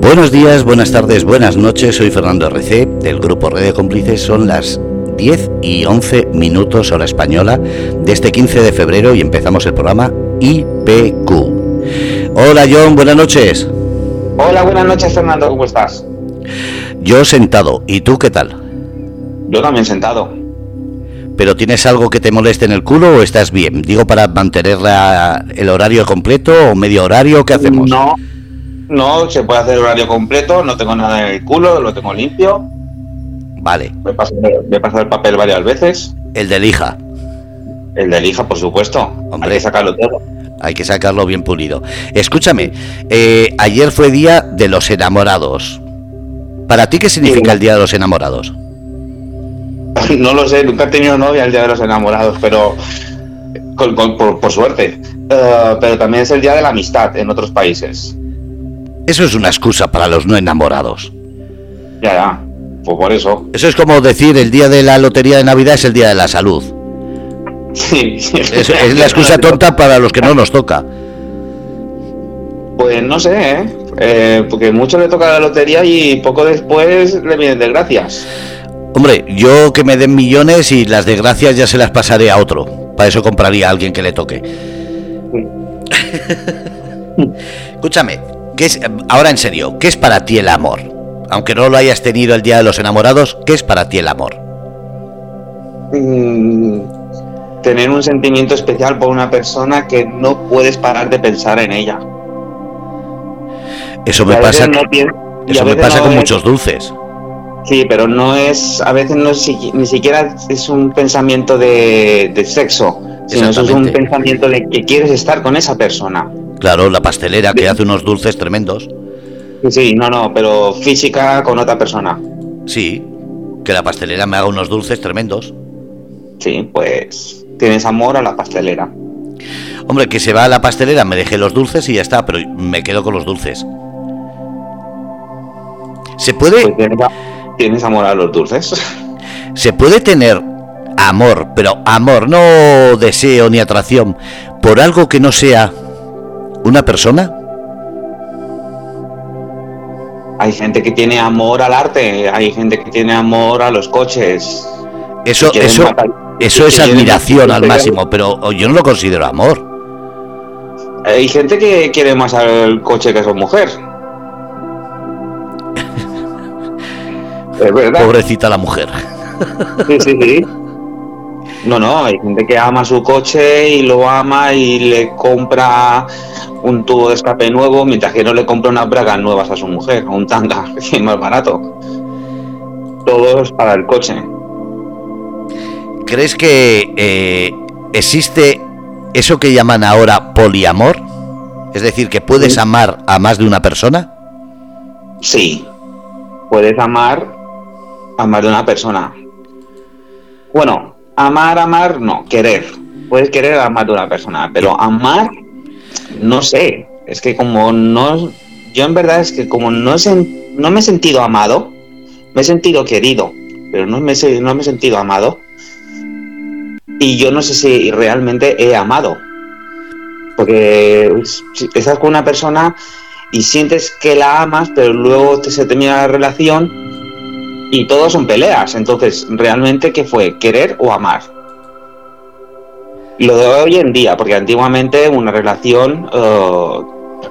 Buenos días, buenas tardes, buenas noches. Soy Fernando RC del grupo Red de Cómplices. Son las 10 y 11 minutos hora española de este 15 de febrero y empezamos el programa IPQ. Hola John, buenas noches. Hola, buenas noches Fernando, ¿cómo estás? Yo sentado, ¿y tú qué tal? Yo también sentado. ¿Pero tienes algo que te moleste en el culo o estás bien? Digo, para mantener el horario completo o medio horario, ¿qué hacemos? No, no, se puede hacer horario completo, no tengo nada en el culo, lo tengo limpio. Vale. Me he pasado el papel varias veces. El de lija. El de lija, por supuesto. Hombre, hay que sacarlo todo. Hay que sacarlo bien pulido. Escúchame, eh, ayer fue día de los enamorados. ¿Para ti qué significa el día de los enamorados? No lo sé, nunca he tenido novia el día de los enamorados, pero por, suerte. Eh, pero también es el día de la amistad en otros países. Eso es una excusa para los no enamorados. Ya, ya. Pues por eso. Eso es como decir el día de la lotería de Navidad es el día de la salud. Sí. Es, la excusa tonta para los que no nos toca. Pues no sé, ¿eh? ¿eh? porque mucho le toca la lotería y poco después le vienen desgracias. Hombre, yo que me den millones y las desgracias ya se las pasaré a otro. Para eso compraría a alguien que le toque. Escúchame, ¿qué es, ahora en serio, ¿qué es para ti el amor? Aunque no lo hayas tenido el día de los enamorados, ¿qué es para ti el amor? Mm, tener un sentimiento especial por una persona que no puedes parar de pensar en ella. Eso me pasa, eso me pasa con muchos dulces. Sí, pero no es, a veces no es, ni siquiera es un pensamiento de, sexo, sino es un pensamiento de que quieres estar con esa persona. Claro, la pastelera que hace unos dulces tremendos. Sí, no, no, pero física con otra persona. Sí, que la pastelera me haga unos dulces tremendos. Sí, pues tienes amor a la pastelera. Hombre, que se va a la pastelera, me deje los dulces y ya está, pero me quedo con los dulces. ¿Se puede...? Pues tienes, amor a los dulces. ¿Se puede tener amor, pero amor, no deseo ni atracción, por algo que no sea una persona? Hay gente que tiene amor al arte, hay gente que tiene amor a los coches. Eso, eso, eso es admiración al máximo, pero yo no lo considero amor. Hay gente que quiere más al coche que a su mujer. es verdad. Pobrecita la mujer. Sí, sí, sí. No, no, hay gente que ama su coche y lo ama y le compra un tubo de escape nuevo mientras que no le compra unas bragas nuevas a su mujer, un tanga que es más barato. Todo es para el coche. ¿Crees que eh, existe eso que llaman ahora poliamor? Es decir, que puedes amar a más de una persona. Sí, puedes amar a más de una persona. Bueno, amar, amar, no, querer. Puedes querer a más de una persona, pero amar, no sé. Es que como no, yo en verdad es que como no, no me he sentido amado, me he sentido querido, pero no me, no me he sentido amado. Y yo no sé si realmente he amado. Porque estás con una persona y sientes que la amas, pero luego te, se termina la relación y todo son peleas. Entonces, ¿realmente qué fue? ¿Querer o amar? Lo de hoy en día, porque antiguamente una relación eh,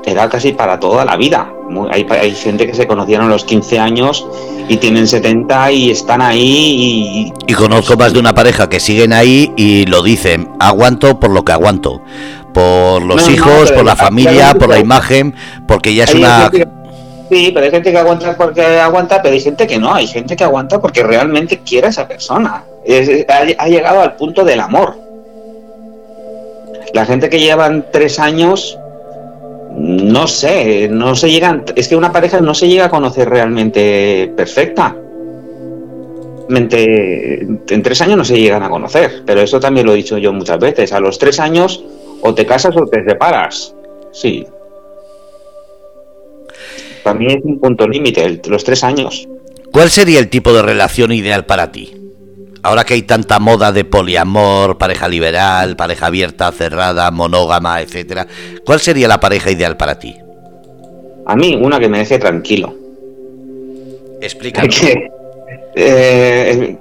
era casi para toda la vida. Hay, hay, gente que se conocieron a los 15 años y tienen 70 y están ahí. Y, y conozco más de una pareja que siguen ahí y lo dicen, aguanto por lo que aguanto. Por los hijos, por la familia, por la imagen, porque ya es una... Sí, pero hay gente que aguanta porque aguanta, pero hay gente que no, hay gente que aguanta porque realmente quiere a esa persona. ha, llegado al punto del amor. La gente que llevan tres años, no sé, no se llegan, es que una pareja no se llega a conocer realmente perfecta. En tres años no se llegan a conocer, pero eso también lo he dicho yo muchas veces. A los tres años o te casas o te separas. Sí, también es un punto límite, los tres años. ¿Cuál sería el tipo de relación ideal para ti? Ahora que hay tanta moda de poliamor, pareja liberal, pareja abierta, cerrada, monógama, etcétera, ¿cuál sería la pareja ideal para ti? A mí, una que me deje tranquilo. Explícame. Eh,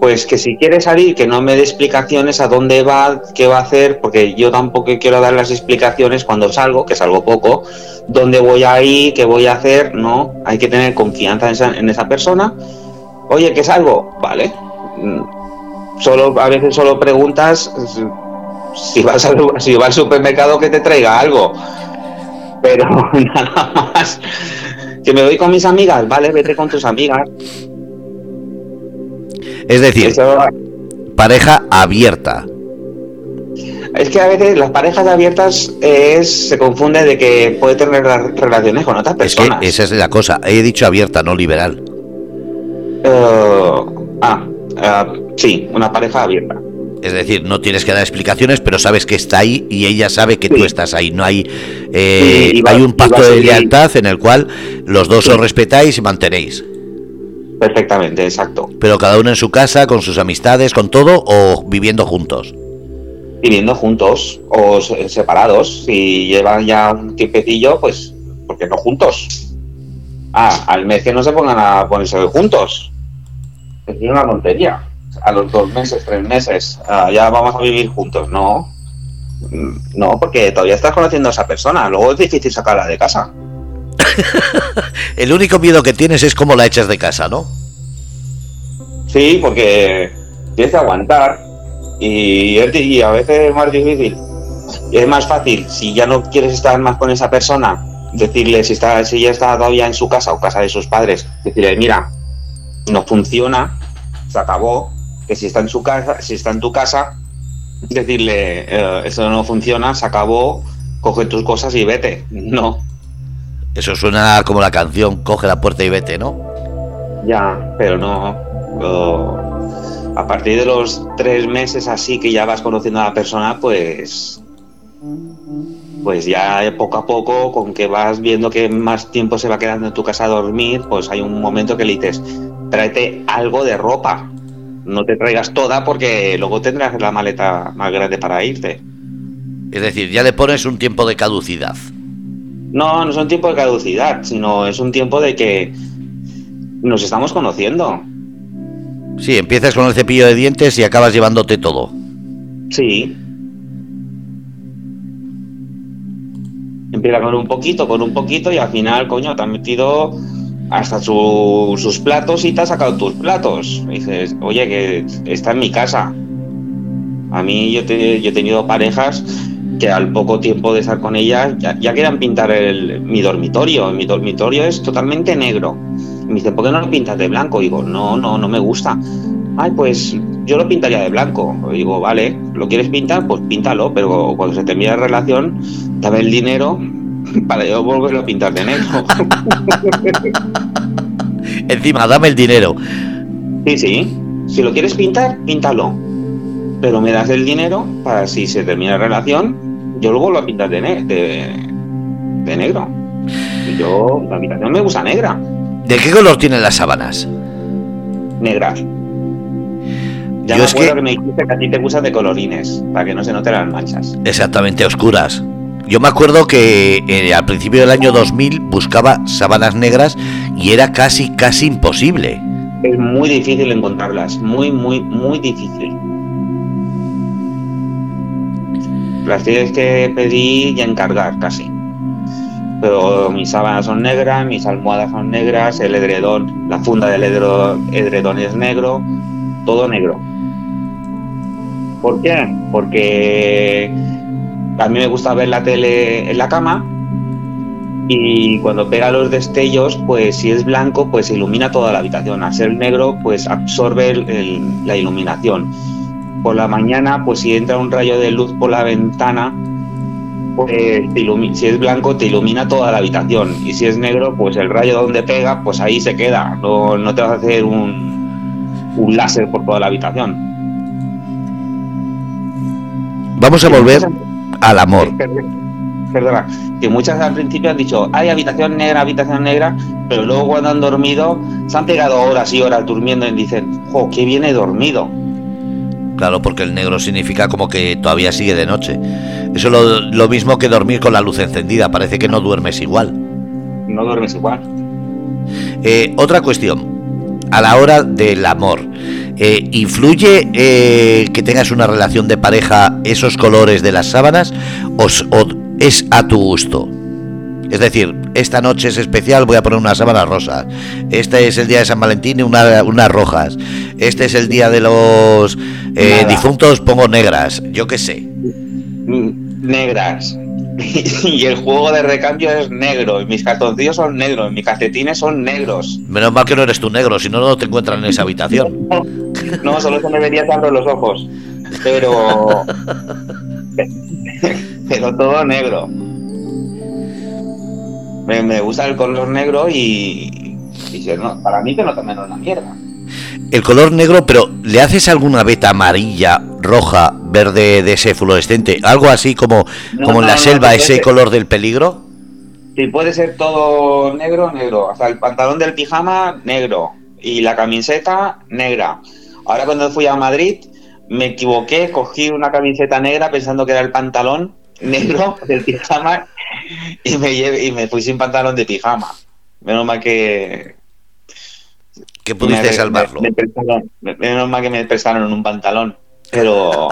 pues que si quiere salir, que no me dé explicaciones a dónde va, qué va a hacer, porque yo tampoco quiero dar las explicaciones cuando salgo, que salgo poco, dónde voy a ir, qué voy a hacer, no, hay que tener confianza en esa, en esa persona. Oye, ¿qué salgo? Vale. Mm, solo, a veces solo preguntas si vas, al, si vas al supermercado que te traiga algo. Pero nada más. Que me voy con mis amigas, vale, vete con tus amigas. Es decir, pareja abierta. Es que a veces las parejas abiertas es, se confunde de que puede tener relaciones con otras personas. Es que esa es la cosa. He dicho abierta, no liberal. Eh, ah, eh, sí, una pareja abierta. Es decir, no tienes que dar explicaciones, pero sabes que está ahí y ella sabe que tú estás ahí. No hay, eh, hay un pacto de lealtad en el cual los dos os respetáis y mantenéis. Perfectamente, exacto. Pero cada uno en su casa, con sus amistades, con todo, o viviendo juntos. Viviendo juntos o separados. Si llevan ya un tiempecillo, pues, ¿por qué no juntos? Ah, al mes que no se pongan a ponerse juntos. Es una tontería a los dos meses, tres meses, ah, ya vamos a vivir juntos. No, no, porque todavía estás conociendo a esa persona. Luego es difícil sacarla de casa. El único miedo que tienes es cómo la echas de casa, ¿no? Sí, porque tienes que aguantar y, y a veces es más difícil. Es más fácil, si ya no quieres estar más con esa persona, decirle si, está, si ya está todavía en su casa o casa de sus padres, decirle, mira, no funciona, se acabó, que si está en su casa, si está en tu casa, decirle eh, eso no funciona, se acabó, coge tus cosas y vete. No. Eso suena como la canción, coge la puerta y vete, ¿no? Ya, pero no. a partir de los tres meses así que ya vas conociendo a la persona, pues pues ya poco a poco, con que vas viendo que más tiempo se va quedando en tu casa a dormir, pues hay un momento que le dices, tráete algo de ropa no te traigas toda porque luego tendrás la maleta más grande para irte. Es decir, ya le pones un tiempo de caducidad. No, no es un tiempo de caducidad, sino es un tiempo de que nos estamos conociendo. Sí, empiezas con el cepillo de dientes y acabas llevándote todo. Sí. Empieza con un poquito, con un poquito y al final, coño, te has metido hasta sus platos y te has sacado tus platos. dices, oye, que está en mi casa. A mí yo, te, yo he tenido parejas que al poco tiempo de estar con ellas ya, ya querían pintar el, mi dormitorio. Mi dormitorio es totalmente negro. me dicen, ¿por qué no lo pintas de blanco? digo, no, no, no me gusta. Ay, pues yo lo pintaría de blanco. digo, vale, ¿lo quieres pintar? Pues píntalo, pero cuando se termine la relación, dame el dinero para yo volverlo a pintar de negro. Encima, dame el dinero. Sí, sí. Si lo quieres pintar, píntalo. Pero me das el dinero para si se termina la relación, yo lo vuelvo a pintar de, de, negro. Y yo, la habitación me gusta negra. ¿De qué color tienen las sábanas? Negras. Ya me acuerdo que... me dijiste que a ti te gustan de colorines, para que no se noten las manchas. Exactamente, oscuras. Yo me acuerdo que eh, al principio del año 2000 buscaba sábanas negras y era casi, casi imposible. Es muy difícil encontrarlas, muy, muy, muy difícil. Las tienes que pedir y encargar casi. Pero mis sábanas son negras, mis almohadas son negras, el edredón, la funda del edredón es negro, todo negro. ¿Por qué? Porque a mí me gusta ver la tele en la cama y cuando pega los destellos, pues si es blanco, pues ilumina toda la habitación. Al ser negro, pues absorbe la iluminación. Por la mañana, pues si entra un rayo de luz por la ventana, pues si es blanco te ilumina toda la habitación. Y si es negro, pues el rayo donde pega, pues ahí se queda. No, no te vas a hacer un, un láser por toda la habitación. Vamos a volver al amor. Perdona, que muchas al principio han dicho, hay habitación negra, habitación negra, pero luego cuando han dormido se han pegado horas y horas durmiendo y dicen, jo, que viene dormido. Claro, porque el negro significa como que todavía sigue de noche. Eso es lo, mismo que dormir con la luz encendida, parece que no duermes igual. no duermes igual. Eh, otra cuestión, a la hora del amor, eh, ¿influye eh, que tengas una relación de pareja esos colores de las sábanas o, o es a tu gusto? Es decir, esta noche es especial, voy a poner una sábana rosa. Este es el día de San Valentín y una, unas rojas. Este es el día de los eh, difuntos, pongo negras. Yo qué sé. Negras. y el juego de recambio es negro. Y mis cartoncillos son negros. Mis calcetines son negros. Menos mal que no eres tú negro, si no, no te encuentran en esa habitación. no, solo se me vería tanto los ojos. Pero. pero todo negro me, gusta el color negro y, para mí que no también la mierda. El color negro, pero ¿le haces alguna veta amarilla, roja, verde de ese fluorescente? Algo así como, como en la selva, ese color del peligro. Sí, puede ser todo negro, negro. Hasta el pantalón del pijama, negro. Y la camiseta, negra. Ahora cuando fui a Madrid, me equivoqué, cogí una camiseta negra pensando que era el pantalón negro del pijama y me, y me fui sin pantalón de pijama. Menos mal que. Que pudiste salvarlo. menos mal que me prestaron un pantalón. Pero.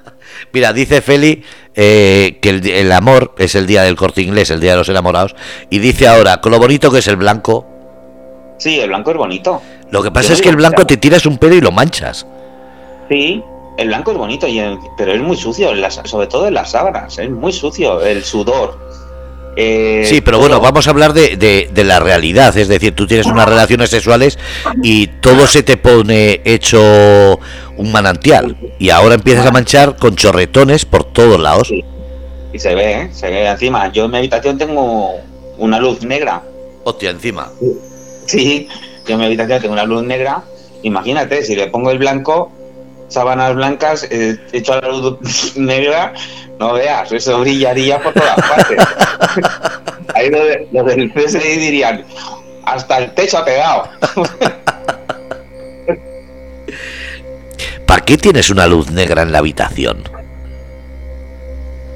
Mira, dice Feli eh, que el, amor es el día del corte inglés, el día de los enamorados. Y dice ahora, con lo bonito que es el blanco. Sí, el blanco es bonito. Lo que pasa es que el blanco te tiras un pelo y lo manchas. Sí, el blanco es bonito, y pero es muy sucio, sobre todo en las sábanas, es muy sucio el sudor. Eh, sí, pero bueno, vamos a hablar de, la realidad, es decir, tú tienes unas relaciones sexuales y todo se te pone hecho un manantial y ahora empiezas a manchar con chorretones por todos lados. Y se ve, ¿eh? se ve encima. Yo en mi habitación tengo una luz negra. Hostia, encima. Sí, yo en mi habitación tengo una luz negra. Imagínate, si le pongo el blanco, sábanas blancas, eh, hecho a la luz negra, no veas, eso brillaría por todas partes. Ahí los, del CSI dirían, hasta el techo ha pegado. ¿Para qué tienes una luz negra en la habitación?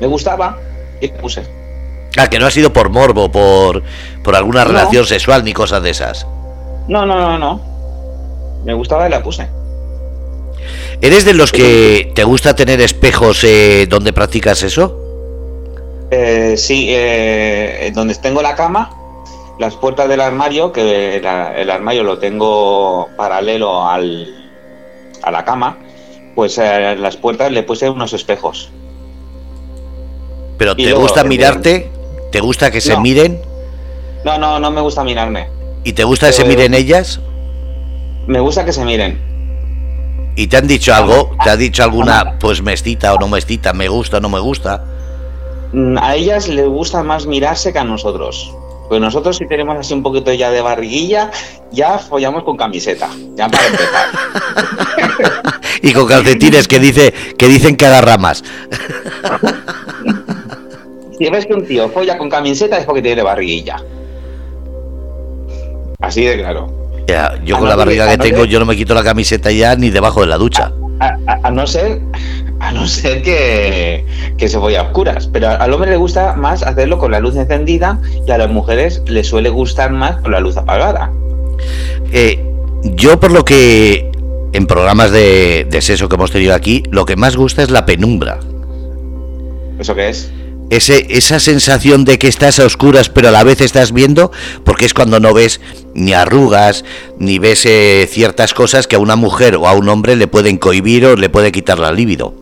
Me gustaba y puse. Ah, que no ha sido por morbo, por, por alguna relación sexual ni cosas de esas. No, no, no, no. Me gustaba y la puse. ¿Eres de los que te gusta tener espejos eh, donde practicas eso? Eh, sí, eh, donde tengo la cama, las puertas del armario, que el armario lo tengo paralelo al, a la cama, pues a las puertas le puse unos espejos. ¿Pero te gusta mirarte? ¿Te gusta que se miren? No, no, no me gusta mirarme. ¿Y te gusta que se miren ellas? Me gusta que se miren. ¿Y te han dicho algo? ¿Te ha dicho alguna, pues mestita o no mestita, me gusta o no me gusta? Mm, a ellas les gusta más mirarse que a nosotros. Pues nosotros si tenemos así un poquito ya de barriguilla, ya follamos con camiseta, ya para empezar. y con calcetines que dice que dicen que agarra más. si ves que un tío folla con camiseta es porque tiene barriguilla. Así de claro yo con la barriga que tengo, yo no me quito la camiseta ya ni debajo de la ducha. A, no ser, a no ser que, se voy a oscuras. Pero al hombre le gusta más hacerlo con la luz encendida y a las mujeres les suele gustar más con la luz apagada. Eh, yo por lo que en programas de, de sexo que hemos tenido aquí, lo que más gusta es la penumbra. ¿Eso qué es? Ese, esa sensación de que estás a oscuras pero a la vez estás viendo, porque es cuando no ves ni arrugas, ni ves eh, ciertas cosas que a una mujer o a un hombre le pueden cohibir o le puede quitar la libido.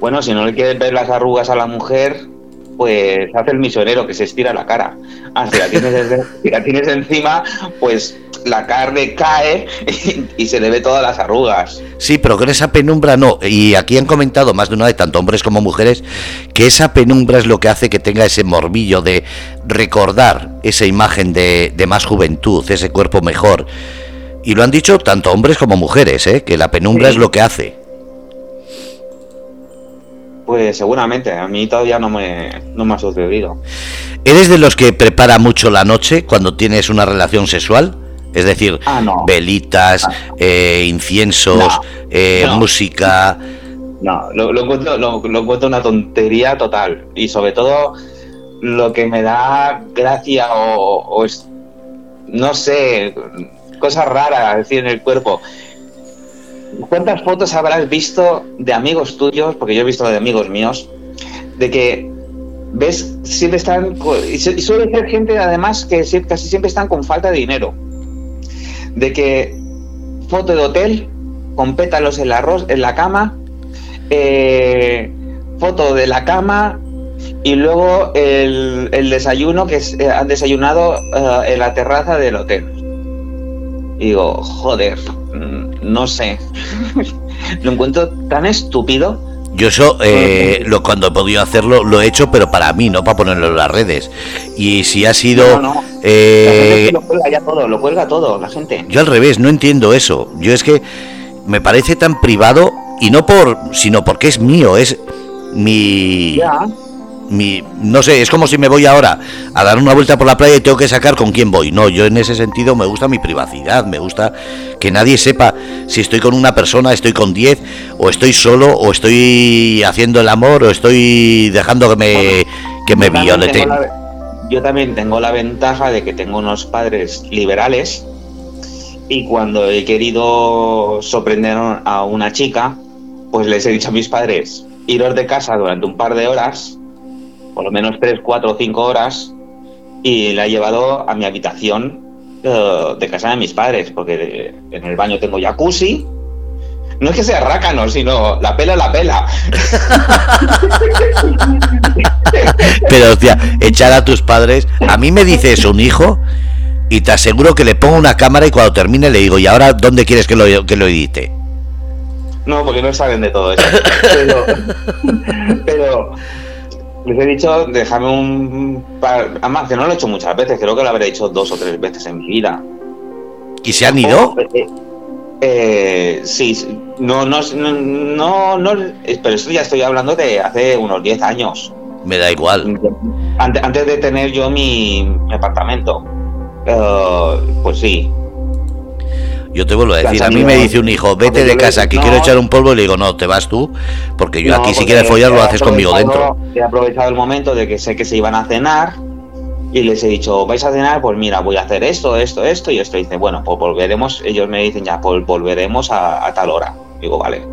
Bueno, si no le quieres ver las arrugas a la mujer, pues hace el misionero que se estira la cara. Ah, si la tienes, si la tienes encima, pues la carne cae y, se le ve todas las arrugas. Sí, pero con esa penumbra no. Y aquí han comentado más de una vez, tanto hombres como mujeres, que esa penumbra es lo que hace que tenga ese morbillo de recordar esa imagen de, más juventud, ese cuerpo mejor. Y lo han dicho tanto hombres como mujeres, ¿eh? que la penumbra es lo que hace. Pues seguramente, a mí todavía no me, no me ha sucedido. ¿Eres de los que prepara mucho la noche cuando tienes una relación sexual? Es decir, ah, velitas, ah. eh, inciensos, eh, música. No, lo, encuentro, lo, encuentro una tontería total. Y sobre todo, lo que me da gracia o, es, no sé, cosas raras, decir, en el cuerpo. ¿Cuántas fotos habrás visto de amigos tuyos, porque yo he visto de amigos míos, de que ves, siempre están, y suele ser gente además que casi siempre están con falta de dinero, de que foto de hotel, con pétalos en la, en la cama, eh, foto de la cama y luego el, desayuno que eh, han desayunado eh, en la terraza del hotel. Y digo, joder, mm, no sé. lo encuentro tan estúpido. Yo eso, lo, cuando he podido hacerlo, lo he hecho, pero para mí, no para ponerlo en las redes. Y si ha sido... No, lo cuelga ya todo, lo cuelga todo, la gente. Yo al revés, no entiendo eso. Yo es que me parece tan privado y no por, sino porque es mío, es mi, mi, no sé, es como si me voy ahora a dar una vuelta por la playa y tengo que sacar con quién voy. No, yo en ese sentido me gusta mi privacidad, me gusta que nadie sepa si estoy con una persona, estoy con diez, o estoy solo, o estoy haciendo el amor, o estoy dejando que me, que me violeten. Yo también tengo la ventaja de que tengo unos padres liberales y cuando he querido sorprender a una chica, pues les he dicho a mis padres, iros de casa durante un par de horas, por lo menos tres, cuatro o cinco horas, y la he llevado a mi habitación eh, de casa de mis padres, porque en el baño tengo jacuzzi. No es que sea rácano, sino la pela la pela. Pero, hostia, echar a tus padres. A mí me dice eso un hijo y te aseguro que le pongo una cámara y cuando termine le digo, ¿y ahora dónde quieres que lo, que lo edite? No, porque no saben de todo eso. Pero, les he dicho, déjame un par. Además, que no lo he hecho muchas veces, creo que lo habré hecho dos o tres veces en mi vida. ¿Y se han ido? Eh, eh, sí, no, no, no, no, pero esto ya estoy hablando de hace unos 10 años. Me da igual. Antes, de tener yo mi, apartamento. Eh, pues sí, yo te vuelvo a decir, a mí me dice un hijo, vete de casa, que quiero echar un polvo, y le digo, no, te vas tú, porque yo aquí si quieres follar lo haces conmigo dentro. He aprovechado el momento de que sé que se iban a cenar y les he dicho, vais a cenar, pues mira, voy a hacer esto, esto, esto, y esto. Dice, bueno, pues volveremos, ellos me dicen ya, pues volveremos a, tal hora. Digo, vale.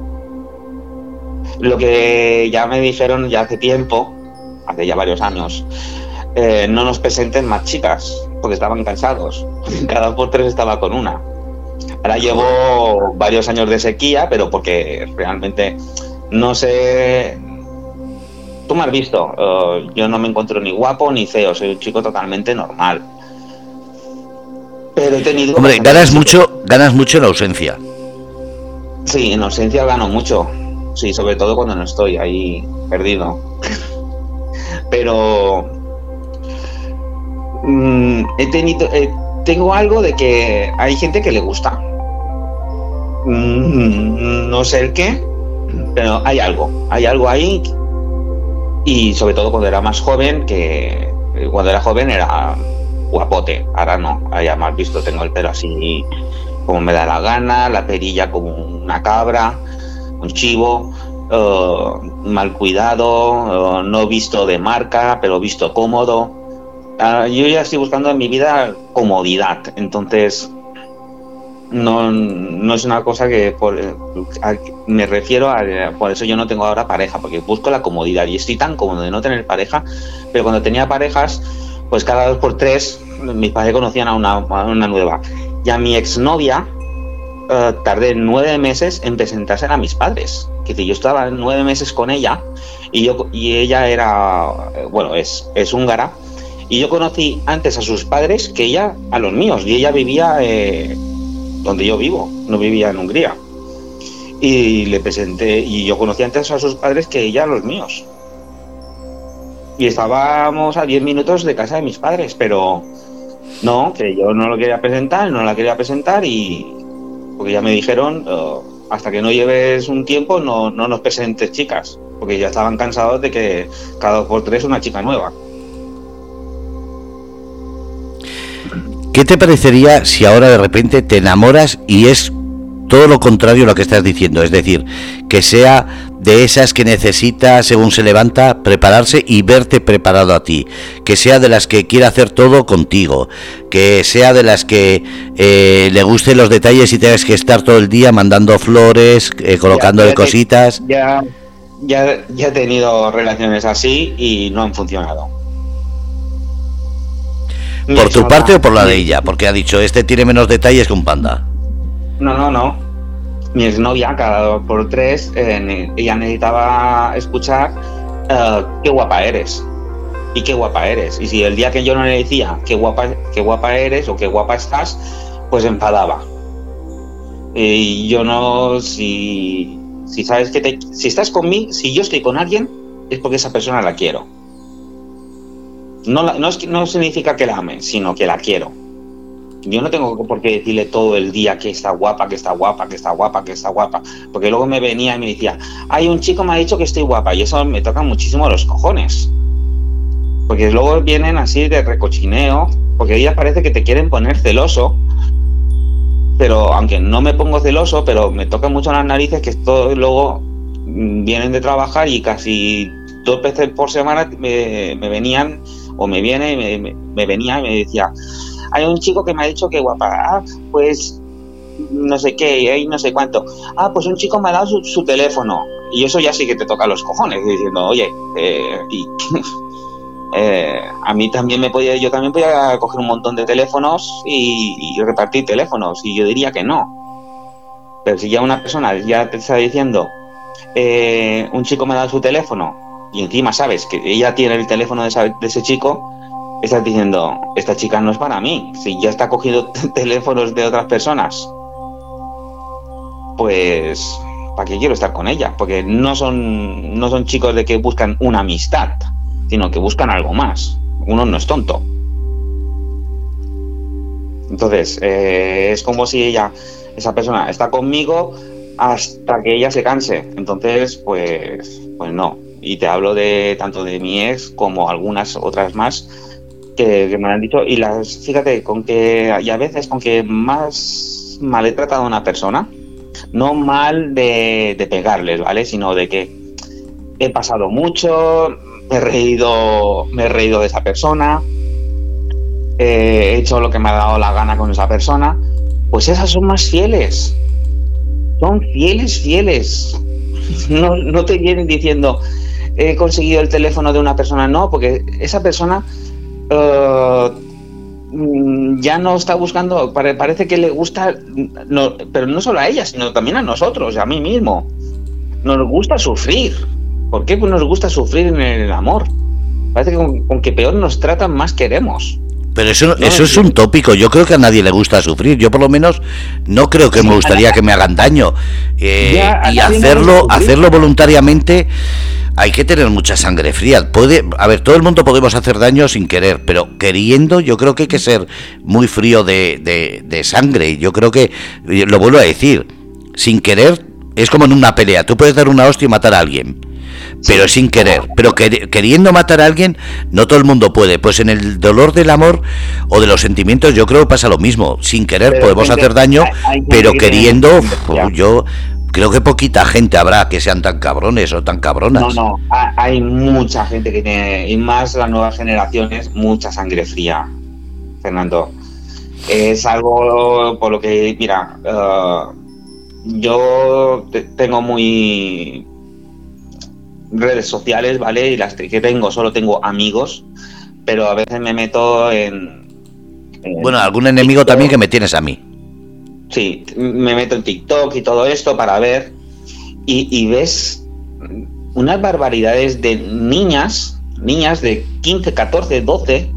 Lo que ya me dijeron ya hace tiempo, hace ya varios años, eh, no nos presenten más chicas, porque estaban cansados. Cada por tres estaba con una. Ahora llevo varios años de sequía, pero porque realmente no sé. Tú me has visto, eh, yo no me encuentro ni guapo ni feo, soy un chico totalmente normal. Pero he tenido. Hombre, ganas mucho, ganas mucho en ausencia. Sí, en ausencia gano mucho. Sí, sobre todo cuando no estoy ahí perdido. pero. Mm, he tenido. Tengo algo de que hay gente que le gusta Mm, no sé el qué, pero hay algo, hay algo ahí. Y sobre todo cuando era más joven, que cuando era joven era guapote, ahora no, haya más visto, tengo el pelo así como me da la gana, la perilla como una cabra, un chivo, eh, mal cuidado, eh, no visto de marca, pero visto cómodo. Ah, yo ya estoy buscando en mi vida comodidad, entonces no, no es una cosa que me refiero a, por eso yo no tengo ahora pareja, porque busco la comodidad y estoy tan cómodo de no tener pareja, pero cuando tenía parejas, pues cada dos por tres mis padres conocían a una, una nueva. Y a mi exnovia uh, tardé nueve meses en presentarse a mis padres, que yo estaba nueve meses con ella y, yo, y ella era, bueno, es, es húngara. Y yo conocí antes a sus padres que ella a los míos. Y ella vivía eh, donde yo vivo, no vivía en Hungría. Y le presenté, y yo conocí antes a sus padres que ella a los míos. Y estábamos a 10 minutos de casa de mis padres, pero no, que yo no lo quería presentar, no la quería presentar y porque ya me dijeron, oh, hasta que no lleves un tiempo no, no nos presentes chicas, porque ya estaban cansados de que cada dos por tres una chica nueva. ¿Qué te parecería si ahora de repente te enamoras y es todo lo contrario a lo que estás diciendo, es decir, que sea de esas que necesita, según se levanta, prepararse y verte preparado a ti, que sea de las que quiera hacer todo contigo, que sea de las que eh, le gusten los detalles y tengas que estar todo el día mandando flores, eh, colocándole cositas. Ya, ya, ya he tenido relaciones así y no han funcionado. ¿Por tu parte o por la de ella? Porque ha dicho, este tiene menos detalles que un panda. No, no, no. Mi exnovia, cada dos por tres, eh, ella necesitaba escuchar eh, qué guapa eres. Y qué guapa eres. Y si el día que yo no le decía qué guapa, qué guapa eres o qué guapa estás, pues enfadaba. Y yo no, si, si sabes que te, si estás conmigo, si yo estoy con alguien, es porque esa persona la quiero. No, no, es, no significa que la ame, sino que la quiero. Yo no tengo por qué decirle todo el día que está guapa, que está guapa, que está guapa, que está guapa. Porque luego me venía y me decía, hay un chico me ha dicho que estoy guapa. Y eso me toca muchísimo los cojones. Porque luego vienen así de recochineo. Porque ellas parece que te quieren poner celoso. Pero aunque no me pongo celoso, pero me toca mucho las narices que esto luego vienen de trabajar y casi dos veces por semana me, me venían o me viene y me, venía y me decía, hay un chico que me ha dicho que guapa, ah, pues no sé qué, y no sé cuánto. Ah, pues un chico me ha dado su, teléfono. Y eso ya sí que te toca los cojones, diciendo, oye, eh, y, eh, a mí también me podía, yo también podía coger un montón de teléfonos y, repartir teléfonos, y yo diría que no. Pero si ya una persona ya te está diciendo, eh, un chico me ha dado su teléfono, y encima sabes que ella tiene el teléfono de, ese chico, estás diciendo, esta chica no es para mí, si ya está cogiendo teléfonos de otras personas, pues, ¿para qué quiero estar con ella? Porque no son, no son chicos de que buscan una amistad, sino que buscan algo más. Uno no es tonto. Entonces, eh, es como si ella, esa persona, está conmigo hasta que ella se canse. Entonces, pues, pues no y te hablo de tanto de mi ex como algunas otras más que, me han dicho. Y las fíjate con que y a veces con que más mal he tratado a una persona no mal de, pegarles vale sino de que he pasado mucho me he reído he reído de esa persona he hecho lo que me ha dado la gana con esa persona pues esas son más fieles. Son fieles fieles. No, no te vienen diciendo he conseguido el teléfono de una persona, no, porque esa persona eh, mm, ya no está buscando, parece que le gusta, pero no solo a ella, sino también a nosotros, a mí mismo. Nos gusta sufrir. ¿Por qué nos gusta sufrir en el amor? Parece que con, que peor nos tratan, más queremos. Pero eso, eso es un tópico. Yo creo que a nadie le gusta sufrir. Yo por lo menos no creo que me gustaría que me hagan daño. Eh, y hacerlo, hacerlo voluntariamente hay que tener mucha sangre fría. Puede, a ver, todo el mundo podemos hacer daño sin querer, pero queriendo yo creo que hay que ser muy frío de, de, sangre. Yo creo que, lo vuelvo a decir, sin querer es como en una pelea. Tú puedes dar una hostia y matar a alguien, pero sin querer. Pero queriendo matar a alguien, no todo el mundo puede. Pues en el dolor del amor o de los sentimientos, yo creo que pasa lo mismo. Sin querer podemos hacer daño, pero queriendo, yo creo que poquita gente habrá que sean tan cabrones o tan cabronas. No, no, hay mucha gente que tiene, y más las nuevas generaciones, mucha sangre fría, Fernando. Es algo por lo que, mira, eh, yo tengo muy redes sociales, ¿vale? Y las que tengo, solo tengo amigos, pero a veces me meto en... bueno, algún enemigo también que me tienes a mí. Sí, me meto en TikTok y todo esto para ver y, ves unas barbaridades de niñas, niñas de 15, 14, 12,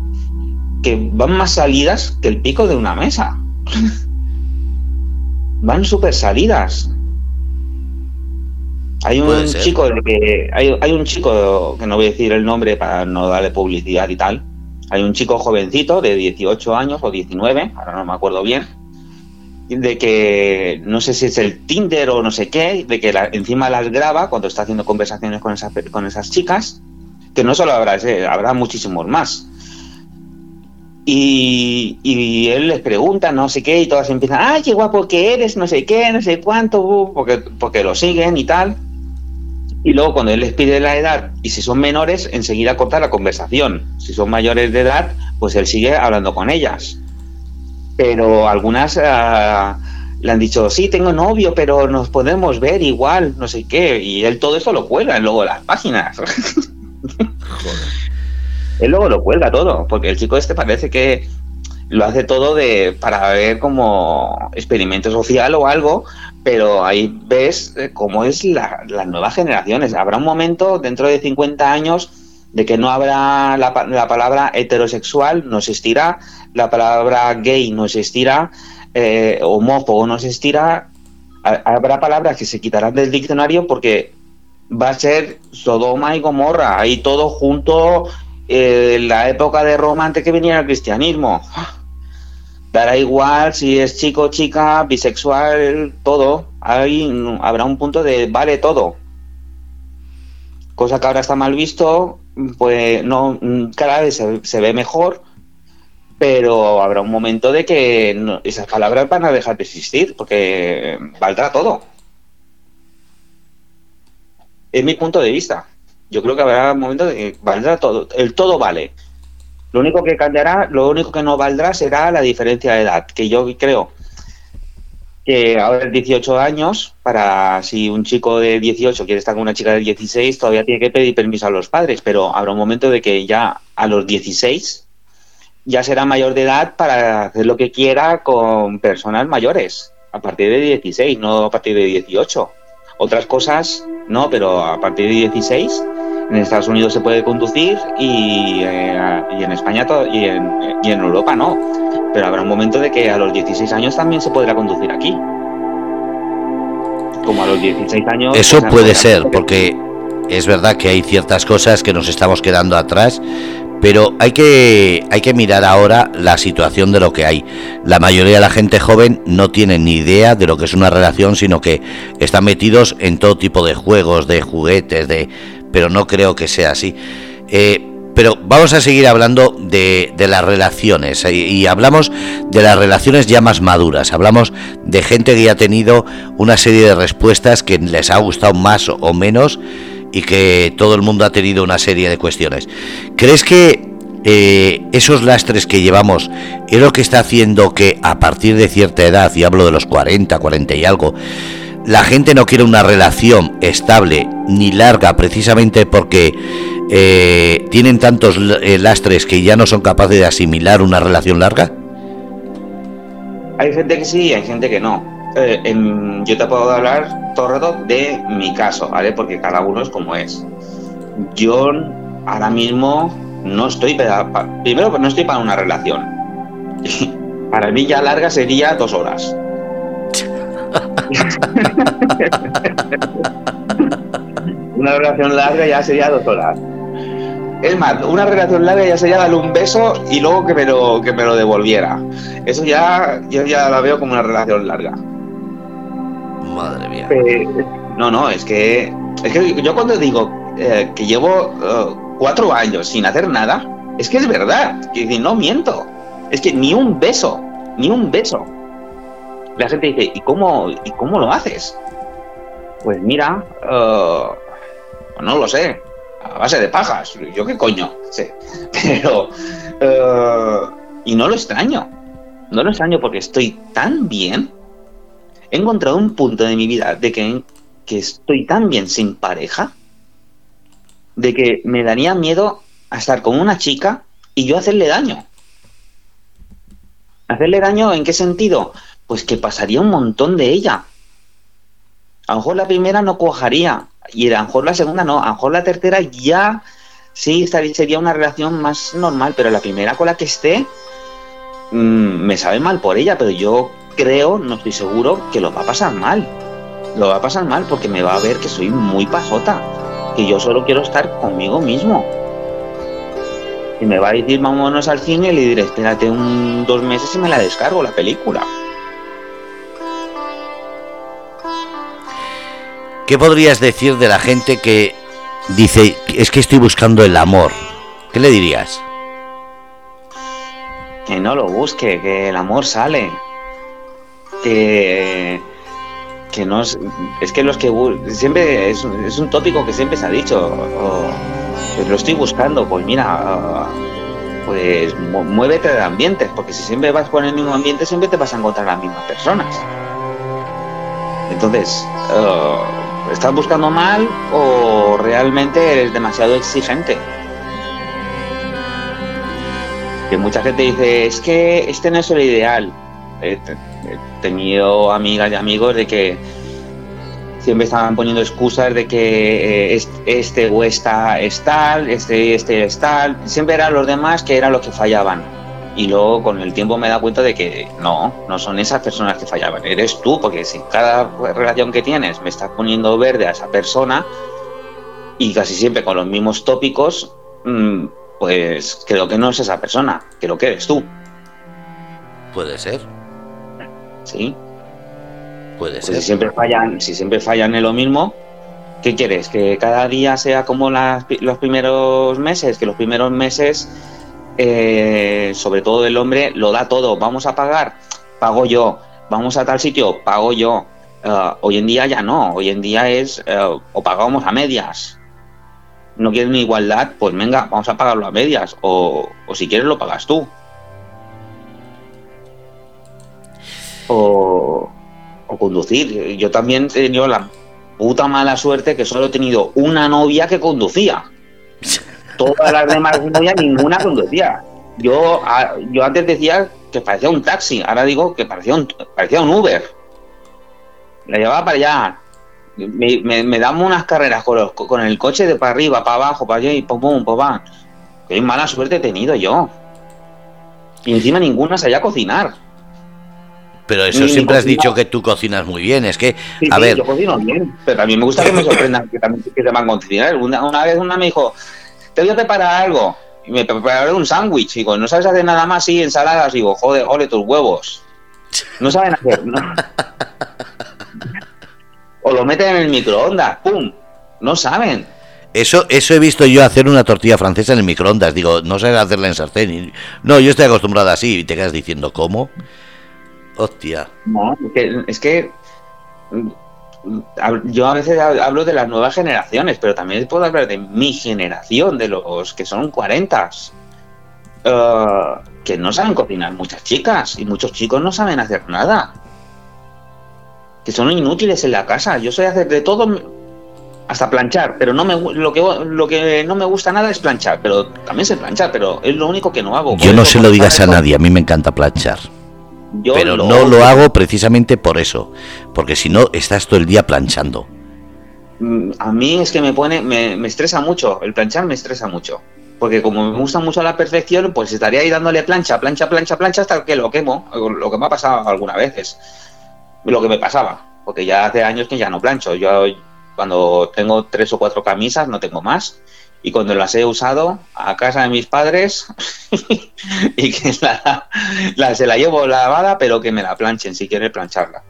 que van más salidas que el pico de una mesa. van súper salidas. Hay un chico de que hay, hay, un chico que no voy a decir el nombre para no darle publicidad y tal. Hay un chico jovencito de 18 años o 19, ahora no me acuerdo bien, de que no sé si es el Tinder o no sé qué, de que encima las graba cuando está haciendo conversaciones con, esas, con esas chicas, que no solo habrá ese, habrá muchísimos más. Y, él les pregunta no sé qué y todas empiezan, ay, qué guapo que eres, no sé qué, no sé cuánto, porque, porque lo siguen y tal. Y luego cuando él les pide la edad y si son menores, enseguida corta la conversación. Si son mayores de edad, pues él sigue hablando con ellas. Pero algunas ah, le han dicho, sí, tengo novio, pero nos podemos ver igual, no sé qué. Y él todo eso lo cuelga luego las páginas. él luego lo cuelga todo, porque el chico este parece que lo hace todo de para ver como experimento social o algo, pero ahí ves eh, cómo es la, las nuevas generaciones. Habrá un momento dentro de 50 años de que no habrá la, palabra heterosexual, no existirá, la palabra gay no existirá, eh, homófobo no existirá, habrá palabras que se quitarán del diccionario porque va a ser Sodoma y Gomorra, ahí todo junto eh, la época de Roma antes que viniera el cristianismo. Dará igual si es chico, chica, bisexual, todo. Ahí habrá un punto de vale todo. Cosa que ahora está mal visto, pues no, cada vez se, ve mejor, pero habrá un momento de que esas palabras van a dejar de existir, porque valdrá todo. Es mi punto de vista. Yo creo que habrá un momento de que valdrá todo. El todo vale. Lo único que cambiará, lo único que no valdrá será la diferencia de edad, que yo creo que ahora es 18 años, para si un chico de 18 quiere estar con una chica de 16, todavía tiene que pedir permiso a los padres, pero habrá un momento de que ya a los 16 ya será mayor de edad para hacer lo que quiera con personas mayores, a partir de 16, no a partir de 18. Otras cosas no, pero a partir de 16 en Estados Unidos se puede conducir y, eh, en España y, en, y en Europa no. Pero habrá un momento de que a los 16 años también se podrá conducir aquí. Como a los 16 años. Eso puede ser, porque es verdad que hay ciertas cosas que nos estamos quedando atrás, pero hay que, hay que mirar ahora la situación de lo que hay. La mayoría de la gente joven no tiene ni idea de lo que es una relación, sino que están metidos en todo tipo de juegos, de juguetes, de pero no creo que sea así. Eh, pero vamos a seguir hablando de, las relaciones y, y, hablamos de las relaciones ya más maduras. Hablamos de gente que ya ha tenido una serie de respuestas que les ha gustado más o menos y que todo el mundo ha tenido una serie de cuestiones. ¿Crees que eh, esos lastres que llevamos es lo que está haciendo que a partir de cierta edad, y hablo de los 40, 40 y algo, la gente no quiere una relación estable ni larga precisamente porque eh, tienen tantos eh, lastres que ya no son capaces de asimilar una relación larga? Hay gente que sí, hay gente que no. Eh, yo te puedo hablar todo el de mi caso, ¿vale? Porque cada uno es como es. Yo ahora mismo no estoy para, primero no estoy para una relación. para mí ya larga sería dos horas. una relación larga ya sería dos horas. Es más, una relación larga ya sería darle un beso y luego que me lo, que me lo devolviera. Eso ya, yo ya la veo como una relación larga. Madre mía. no, no, es que, es que yo cuando digo eh, que llevo eh, cuatro años sin hacer nada, es que es verdad, que no miento. Es que ni un beso, ni un beso. La gente dice, ¿y cómo, ¿y cómo lo haces? Pues mira, eh, no lo sé, a base de pajas, yo qué coño, sé. Pero, y no lo extraño, no lo extraño porque estoy tan bien he encontrado un punto de mi vida de que, que estoy tan bien sin pareja, de que me daría miedo a estar con una chica y yo hacerle daño. ¿Hacerle daño en qué sentido? Pues que pasaría un montón de ella. A lo mejor la primera no cuajaría y a lo mejor la segunda no, a lo mejor la tercera ya sí sería una relación más normal, pero la primera con la que esté mm, me sabe mal por ella, pero yo creo, no estoy seguro, que lo va a pasar mal. Lo va a pasar mal porque me va a ver que soy muy pajota, que yo solo quiero estar conmigo mismo. Y me va a decir, vámonos al cine y le diré, espérate un dos meses y me la descargo la película. ¿Qué podrías decir de la gente que dice, es que estoy buscando el amor? ¿Qué le dirías? que no lo busque, que el amor sale. Que, que no es, es que los que siempre es, es, un tópico que siempre se ha dicho. pues lo estoy buscando, pues mira, pues muévete de ambientes, porque si siempre vas con el mismo ambiente, siempre te vas a encontrar las mismas personas. Entonces, uh, ¿estás buscando mal o realmente eres demasiado exigente? Que mucha gente dice, es que este no es el ideal. He, tenido amigas y amigos de que siempre estaban poniendo excusas de que eh, este o esta es tal, este este es tal. Siempre eran los demás que eran los que fallaban y luego con el tiempo me da cuenta de que no, no son esas personas que fallaban, eres tú, porque si cada relación que tienes me estás poniendo verde a esa persona y casi siempre con los mismos tópicos, mm, pues creo que no es esa persona, creo que eres tú. Puede ser. Sí. Puede pues ser. Si siempre fallan, si siempre fallan en lo mismo, ¿qué quieres? ¿Que cada día sea como los primeros meses? Que los primeros meses eh, sobre todo el hombre, lo da todo. Vamos a pagar, pago yo. Vamos a tal sitio, pago yo. Eh, hoy en día ya no. Hoy en día es eh, o pagamos a medias. No quieren igualdad, pues venga, vamos a pagarlo a medias. O, si quieres lo pagas tú. O, o conducir. Yo también he tenido la puta mala suerte que solo he tenido una novia que conducía. Todas las demás novias, ninguna conducía. Yo, yo antes decía que parecía un taxi, ahora digo que parecía un, parecía un Uber. La llevaba para allá. Me, me, damos unas carreras con, con, el coche de para arriba, para abajo, para allá y pum, pum, pum, pum. Qué mala suerte he tenido yo. Y encima ninguna sabía cocinar. Pero eso siempre has dicho que tú cocinas muy bien. Es que, a ver. Yo cocino bien, pero a mí me gusta que me sorprendan que, también, que van a cocinar. Una, una vez una me dijo, te voy a preparar algo. Y me preparé un sándwich. Digo, ¿no sabes hacer nada más? Sí, ensaladas. Digo, joder, ole tus huevos. No saben hacer. ¿no? o lo meten en el microondas. ¡Pum! No saben. Eso, eso he visto yo hacer una tortilla francesa en el microondas. Digo, no sabes hacerla en sartén. No, yo estoy acostumbrado así. Y te quedas diciendo, ¿cómo? Hostia. No, es que, es que yo a veces hablo de las nuevas generaciones, pero también puedo hablar de mi generación, de los que son 40, eh, que no saben cocinar muchas chicas y muchos chicos no saben hacer nada, que son inútiles en la casa. Yo sé hacer de todo, hasta planchar, pero no me lo que lo que no me gusta nada es planchar, pero también sé planchar, pero es lo único que no hago. Yo no se lo digas a nadie, a mí me encanta planchar pero no lo hago precisamente por eso, porque si no estás todo el día planchando. Mm, a mí es que me pone, me, estresa mucho, el planchar me estresa mucho, porque como me gusta mucho la perfección, pues estaría ahí dándole plancha, plancha, plancha, plancha hasta que lo quemo, lo que me ha pasado algunas veces, lo que me pasaba, porque ya hace años que ya no plancho, yo cuando tengo tres o cuatro camisas no tengo más, y cuando las he usado a casa de mis padres y que la, se la llevo lavada, pero que me la planchen si quiere plancharla.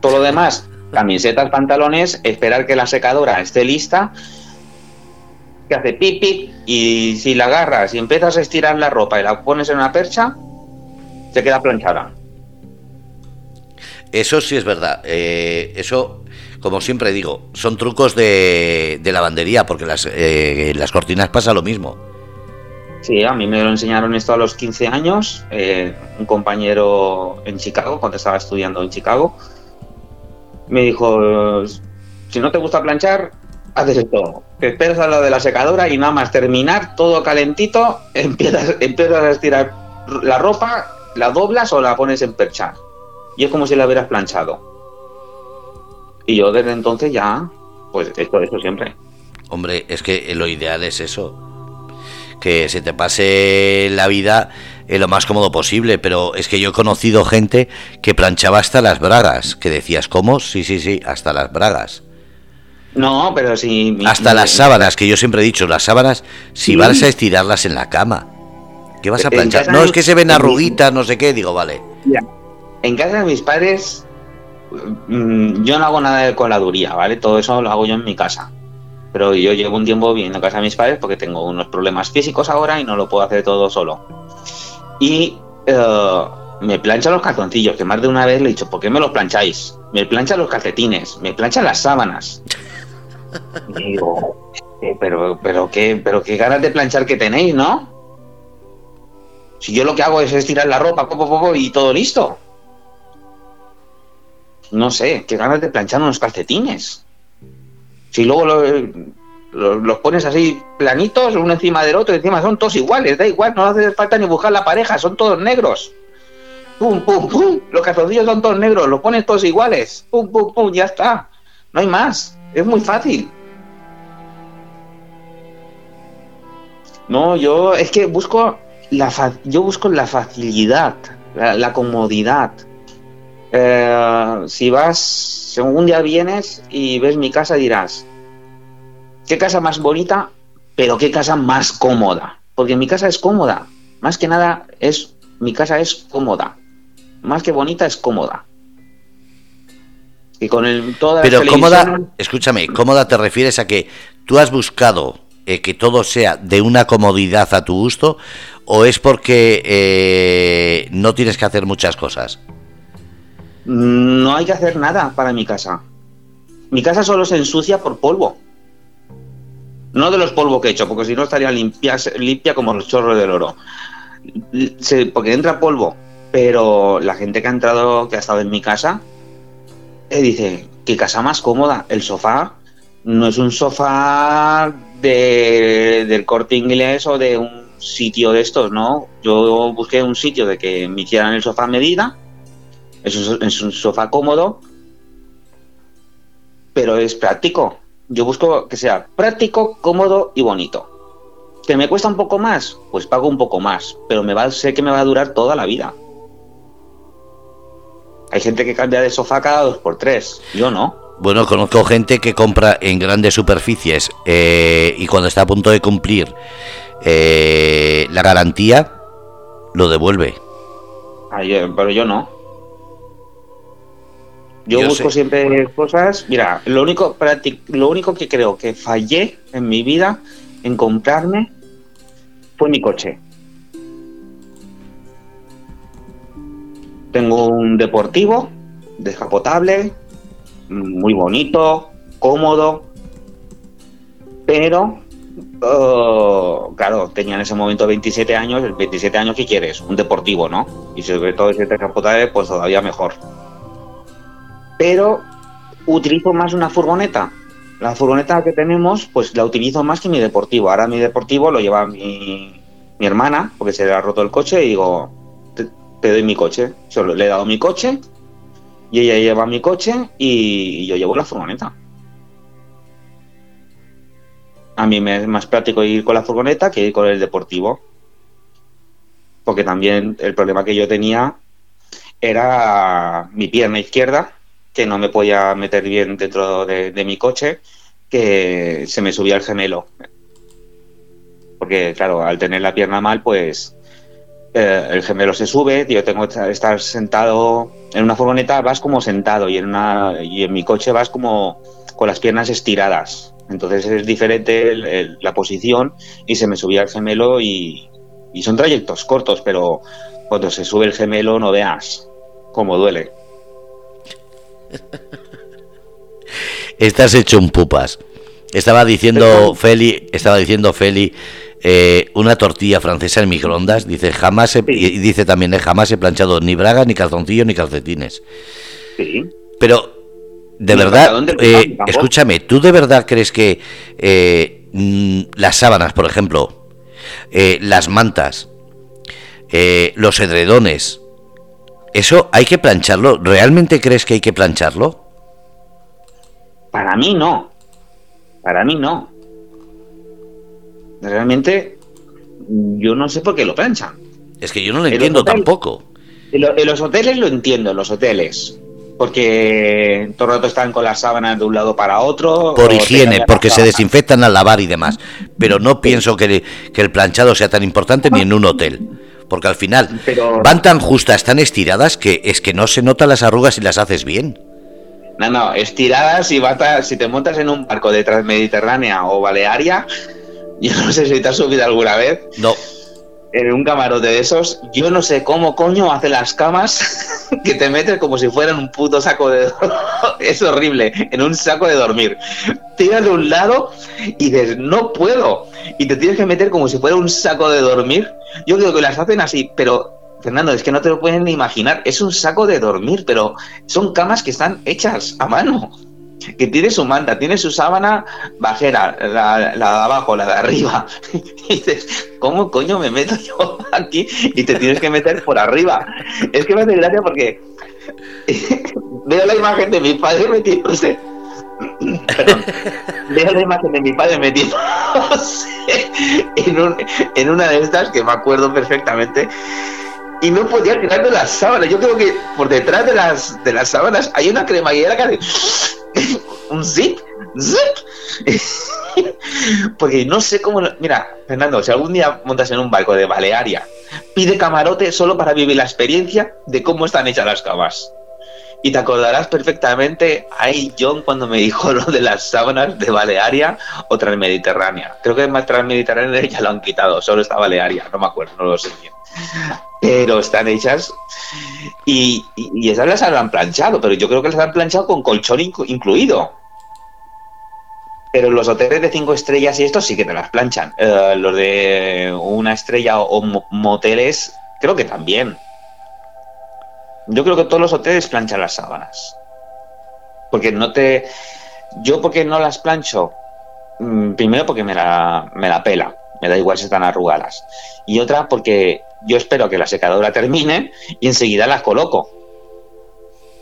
Todo lo demás, camisetas, pantalones, esperar que la secadora esté lista, que hace pipi y si la agarras y empiezas a estirar la ropa y la pones en una percha, se queda planchada. Eso sí es verdad. Eh, eso como siempre digo, son trucos de, lavandería, porque las, eh, las cortinas pasa lo mismo. Sí, a mí me lo enseñaron esto a los 15 años, eh, un compañero en Chicago, cuando estaba estudiando en Chicago, me dijo, si no te gusta planchar, haces esto, te esperas a lo de la secadora y nada más terminar todo calentito, empiezas, empiezas a estirar la ropa, la doblas o la pones en percha. Y es como si la hubieras planchado. Y yo desde entonces ya, pues esto, eso siempre. Hombre, es que lo ideal es eso. Que se te pase la vida en lo más cómodo posible, pero es que yo he conocido gente que planchaba hasta las bragas, que decías, ¿cómo? Sí, sí, sí, hasta las bragas. No, pero si... hasta las sábanas, que yo siempre he dicho, las sábanas, si vas a estirarlas en la cama, ¿qué vas a planchar? No, es que se ven arruguitas, no sé qué, digo, vale. En casa de mis padres yo no hago nada de coladuría, ¿vale? Todo eso lo hago yo en mi casa. Pero yo llevo un tiempo viviendo en casa de mis padres porque tengo unos problemas físicos ahora y no lo puedo hacer todo solo. Y eh, me plancha los calzoncillos, que más de una vez le he dicho, ¿por qué me los plancháis? Me plancha los calcetines, me plancha las sábanas. Y digo, eh, pero, pero, qué, pero qué ganas de planchar que tenéis, ¿no? Si yo lo que hago es estirar la ropa, poco, poco, y todo listo. No sé, qué ganas de planchar unos calcetines. Si luego los pones así planitos, uno encima del otro, encima son todos iguales, da igual, no hace falta ni buscar la pareja, son todos negros. Pum, pum, pum, los calzoncillos son todos negros, los pones todos iguales. Pum, pum, pum, ya está. No hay más, es muy fácil. No, yo es que busco la yo busco la facilidad, la, comodidad. Eh, si vas, si un día vienes y ves mi casa dirás, qué casa más bonita, pero qué casa más cómoda. Porque mi casa es cómoda. Más que nada es mi casa es cómoda. Más que bonita es cómoda. Y con el, toda Pero cómoda, escúchame, cómoda te refieres a que tú has buscado eh, que todo sea de una comodidad a tu gusto o es porque eh, no tienes que hacer muchas cosas? No hay que hacer nada para mi casa. Mi casa solo se ensucia por polvo. No de los polvos que he hecho, porque si no estaría limpia, limpia como los chorros del oro. porque entra polvo. Pero la gente que ha entrado, que ha estado en mi casa, eh, dice, qué casa más cómoda. El sofá no es un sofá del corte inglés o de un sitio de estos, ¿no? Yo busqué un sitio de que me hicieran el sofá a medida, es un, es un sofá cómodo, pero es práctico. Yo busco que sea práctico, cómodo y bonito. ¿Que me cuesta un poco más? Pues pago un poco más, pero me va, sé que me va a durar toda la vida. Hay gente que cambia de sofá cada dos por tres, yo no. Bueno, conozco gente que compra en grandes superficies eh, y cuando está a punto de cumplir eh, la garantía, lo devuelve. pero yo no. Yo, busco siempre cosas. Mira, lo único, lo único que creo que fallé en mi vida en comprarme fue mi coche. Tengo un deportivo descapotable, muy bonito, cómodo, pero oh, claro, tenía en ese momento 27 años, 27 años ¿qué quieres? Un deportivo, ¿no? Y sobre todo ese descapotable, pues todavía mejor. Pero utilizo más una furgoneta. La furgoneta que tenemos, pues la utilizo más que mi deportivo. Ahora mi deportivo lo lleva mi, mi hermana, porque se le ha roto el coche, y digo, te, doy mi coche. Solo le he dado mi coche y ella lleva mi coche y yo llevo la furgoneta. A mí me es más práctico ir con la furgoneta que ir con el deportivo. Porque también el problema que yo tenía era mi pierna izquierda, que no me podía meter bien dentro de, mi coche, que se me subía el gemelo. Porque, claro, al tener la pierna mal, pues eh, el gemelo se sube, yo tengo que estar sentado en una furgoneta, vas como sentado y en, una, y en mi coche vas como con las piernas estiradas. Entonces es diferente la posición y se me subía el gemelo y, y son trayectos cortos, pero cuando se sube el gemelo no veas cómo duele. Estás hecho un pupas. Estaba diciendo Feli, estaba diciendo Feli eh, una tortilla francesa en microondas, dice jamás y dice también eh, jamás he planchado ni braga, ni calzoncillo, ni calcetines. Sí. Pero de verdad, eh, escúchame, ¿tú de verdad crees que mm, las sábanas, por ejemplo, las mantas, los edredones, eso hay que plancharlo? ¿Realmente crees que hay que plancharlo? Para mí no. Para mí no realmente yo no sé por qué lo planchan. Es que yo no lo entiendo tampoco. En, los hoteles lo entiendo, en los hoteles. Porque todo el rato están con las sábanas de un lado para otro. Por higiene, porque se desinfectan al lavar y demás. Pero no pienso que, el planchado sea tan importante ni en un hotel. Porque al final van tan justas, tan estiradas, que es que no se notan las arrugas si las haces bien. No, no, estiradas y si te montas en un barco de Transmediterránea o Balearia, yo no sé si te has subido alguna vez. No. En un camarote de esos, yo no sé cómo coño hace las camas que te metes como si fueran un puto saco de... es horrible, en un saco de dormir. Tiras de un lado y dices, no puedo. Y te tienes que meter como si fuera un saco de dormir. Yo creo que las hacen así, pero... Fernando, es que no te lo pueden ni imaginar. Es un saco de dormir, pero son camas que están hechas a mano que tiene su manta, tiene su sábana bajera, la, de abajo, la de arriba. Y dices, ¿cómo coño me meto yo aquí? Y te tienes que meter por arriba. Es que me hace gracia porque veo la imagen de mi padre metiéndose. Perdón, veo la imagen de mi padre metiéndose en una de estas que me acuerdo perfectamente y no podía tirar de las sábanas. Yo creo que por detrás de las, de las sábanas hay una cremallera que hace un zip, zip. Porque no sé cómo. Mira, Fernando, si algún día montas en un barco de Balearia, pide camarote solo para vivir la experiencia de cómo están hechas las camas. Y te acordarás perfectamente ahí John cuando me dijo lo de las sábanas de Balearia o Transmediterránea. Creo que más Transmediterránea ya lo han quitado, solo está Balearia, no me acuerdo, no lo sé bien. Pero están hechas y, esas las han planchado, pero yo creo que las han planchado con colchón incluido. Pero los hoteles de cinco estrellas y estos sí que te las planchan. Eh, los de una estrella o moteles, creo que también. Yo creo que todos los hoteles planchan las sábanas. Porque no te. Yo, porque no las plancho? Mm, primero, porque me la, me la pela. Me da igual si están arrugadas. Y otra, porque yo espero que la secadora termine y enseguida las coloco.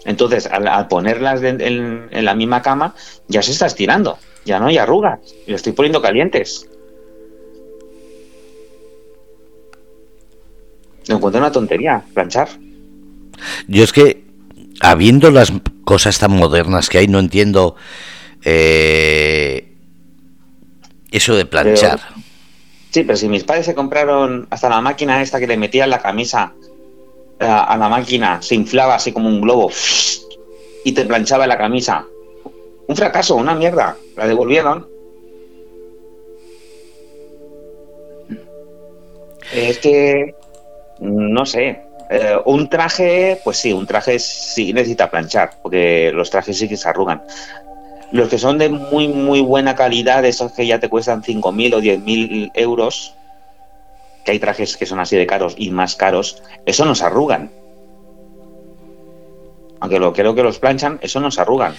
Entonces, al, ponerlas en, la misma cama, ya se está estirando. Ya no hay arrugas. Y lo estoy poniendo calientes. Me encuentro una tontería, planchar. Yo es que, habiendo las cosas tan modernas que hay, no entiendo eh, eso de planchar. sí, pero si mis padres se compraron hasta la máquina esta que le metían la camisa a, eh, a la máquina, se inflaba así como un globo y te planchaba la camisa. Un fracaso, una mierda. La devolvieron. Es que, no sé, eh, un traje, pues sí, un traje sí necesita planchar, porque los trajes sí que se arrugan. Los que son de muy, muy buena calidad, esos que ya te cuestan 5.000 o 10.000 euros, que hay trajes que son así de caros y más caros, eso no se arrugan. Aunque lo creo que los planchan, eso no se arrugan.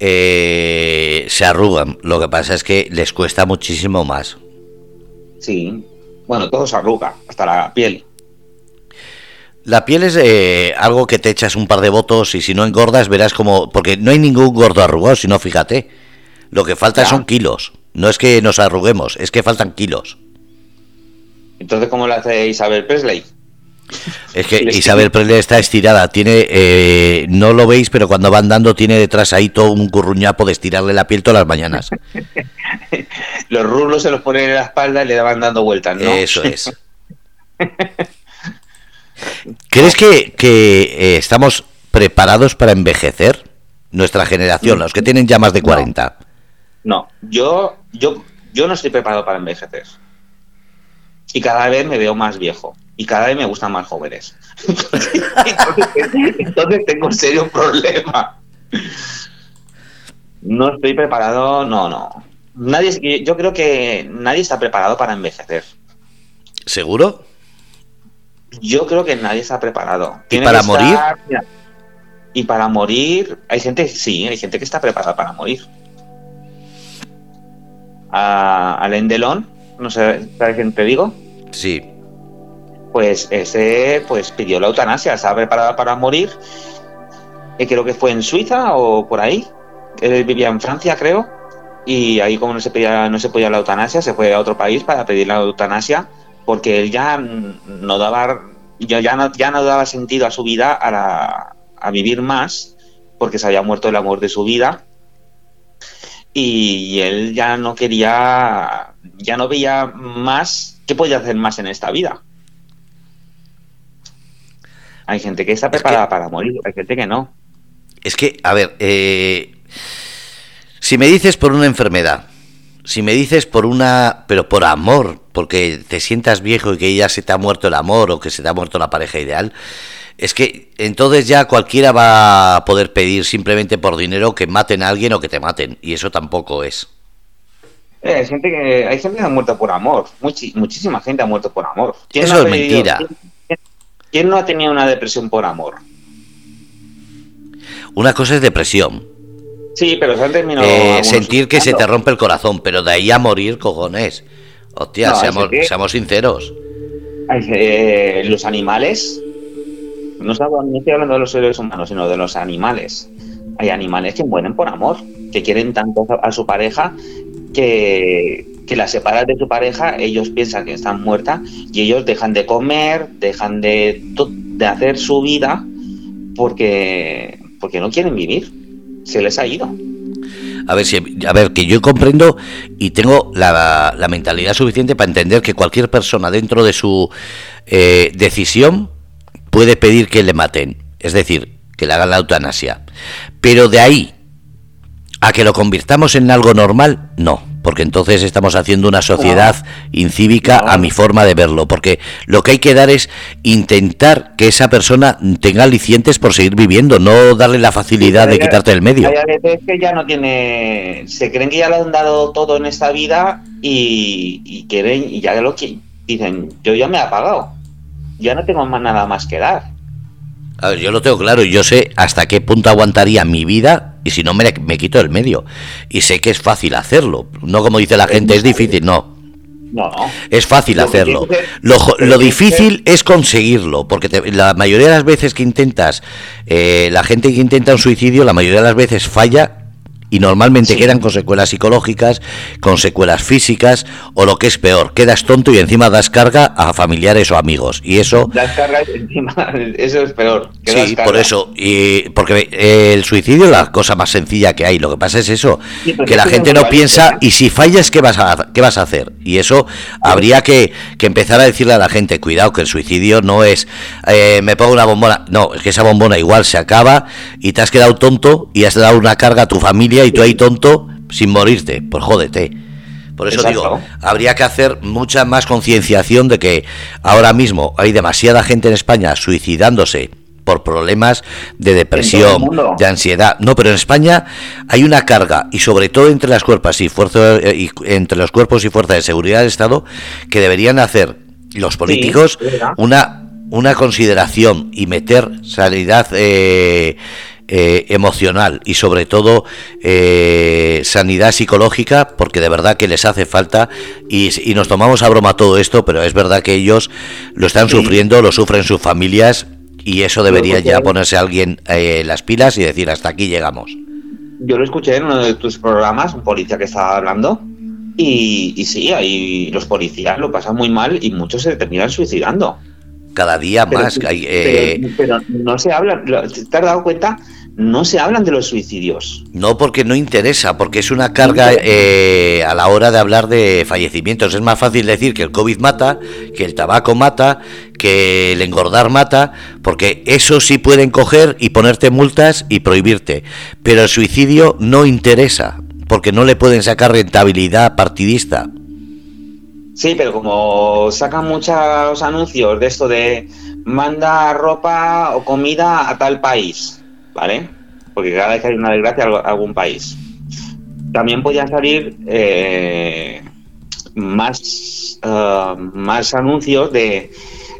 Eh, se arrugan. Lo que pasa es que les cuesta muchísimo más. Sí. Bueno, todo se arruga, hasta la piel. La piel es eh, algo que te echas un par de votos y si no engordas verás como... Porque no hay ningún gordo arrugado, sino fíjate. Lo que falta son kilos. No es que nos arruguemos, es que faltan kilos. Entonces, ¿cómo lo hace Isabel Presley? Es que Isabel Presley está estirada, tiene, eh, no lo veis, pero cuando va andando tiene detrás ahí todo un curruñapo de estirarle la piel todas las mañanas. los rulos se los ponen en la espalda y le van dando vueltas, ¿no? Eso es. ¿Crees que, eh, estamos preparados para envejecer? Nuestra generación, los que tienen ya más de 40. No, Yo, yo, yo no estoy preparado para envejecer. Y cada vez me veo más viejo. Y cada vez me gustan más jóvenes. entonces, tengo un serio problema. No estoy preparado, no, no. Nadie, yo creo que nadie está preparado para envejecer. ¿Seguro? Yo creo que nadie está preparado. ¿Y para morir? y para morir, hay gente, sí, hay gente que está preparada para morir. A Alain Delon, no sé, ¿sabes quién te digo? Sí. Pues ese pues pidió la eutanasia, estaba preparada para morir. Y creo que fue en Suiza o por ahí. Él vivía en Francia, creo. Y ahí como no se pedía, no se podía la eutanasia, se fue a otro país para pedir la eutanasia porque él ya no daba, ya no, ya no daba sentido a su vida a, a vivir más, porque se había muerto el amor de su vida, y él ya no quería, ya no veía más, ¿qué podía hacer más en esta vida? Hay gente que está preparada para morir, hay gente que no. Es que, a ver, eh, si me dices por una enfermedad, si me dices por una, pero por amor, porque te sientas viejo y que ya se te ha muerto el amor o que se te ha muerto la pareja ideal, es que entonces ya cualquiera va a poder pedir simplemente por dinero que maten a alguien o que te maten, y eso tampoco es. Eh, hay gente que hay gente que ha muerto por amor, muchísima gente ha muerto por amor. Eso es mentira. ¿quién, no ha tenido una depresión por amor? Una cosa es depresión. Sí, pero se han terminado. Eh, sentir que se te rompe el corazón, pero de ahí a morir, cojones. Hostia, seamos, seamos sinceros. Eh, los animales no, estoy hablando de los seres humanos, sino de los animales. Hay animales que mueren por amor, que quieren tanto a su pareja que, que la separan de su pareja, ellos piensan que están muertas y ellos dejan de comer, dejan de, de hacer su vida porque, porque no quieren vivir. Se les ha ido. A ver, si, a ver, que yo comprendo y tengo la, mentalidad suficiente para entender que cualquier persona dentro de su eh, decisión puede pedir que le maten, es decir, que le hagan la eutanasia. Pero de ahí a que lo convirtamos en algo normal, no, porque entonces estamos haciendo una sociedad incívica a mi forma de verlo, porque lo que hay que dar es intentar que esa persona tenga alicientes por seguir viviendo, no darle la facilidad de quitarte el medio. Hay veces que ya no tiene, se creen que ya lo han dado todo en esta vida y, y quieren, y ya lo que dicen, yo ya me he apagado ya no tengo más nada más que dar. A ver, yo lo tengo claro y yo sé hasta qué punto aguantaría mi vida y si no me, me quito el medio. Y sé que es fácil hacerlo. No como dice la gente, es difícil, no. No, Es fácil hacerlo. Lo, difícil es conseguirlo, porque la mayoría de las veces que intentas, eh, la gente que intenta un suicidio, la mayoría de las veces falla y normalmente quedan con secuelas psicológicas, con secuelas físicas o lo que es peor, quedas tonto y encima das carga a familiares o amigos y eso das carga encima, eso es peor. sí, por eso y porque el suicidio es la cosa más sencilla que hay. Lo que pasa es eso, que la gente no piensa y si fallas qué vas a qué vas a hacer y eso habría que, que empezar a decirle a la gente cuidado que el suicidio no es eh, me pongo una bombona, no es que esa bombona igual se acaba y te has quedado tonto y has dado una carga a tu familia y tú ahí tonto sin morirte. Pues jódete. Por eso digo, habría que hacer mucha más concienciación de que ahora mismo hay demasiada gente en España suicidándose por problemas de depresión, de ansiedad. No, pero en España hay una carga y sobre todo entre las cuerpos y fuerzas y entre los cuerpos y fuerzas de seguridad del Estado que deberían hacer los políticos una una consideración y meter sanidad eh, eh, emocional y sobre todo eh, sanidad psicológica, porque de verdad que les hace falta y, nos tomamos a broma todo esto, pero es verdad que ellos lo están sufriendo, lo sufren sus familias y eso debería ya ponerse alguien eh, las pilas y decir hasta aquí llegamos. Yo lo escuché en uno de tus programas, un policía que estaba hablando, y, y sí, ahí los policías lo pasan muy mal y muchos se terminan suicidando. Cada día más. Pero, pero, no se habla, ¿te has dado cuenta? No se hablan de los suicidios. No, porque no interesa, porque es una carga eh, a la hora de hablar de fallecimientos. Es más fácil decir que el COVID mata, que el tabaco mata, que el engordar mata, porque eso sí pueden coger y ponerte multas y prohibirte. Pero el suicidio no interesa, porque no le pueden sacar rentabilidad partidista. Sí, pero como sacan muchos anuncios de esto de manda ropa o comida a tal país ¿vale? Porque cada vez que hay una desgracia algún país. También podían salir eh, más, eh, más anuncios de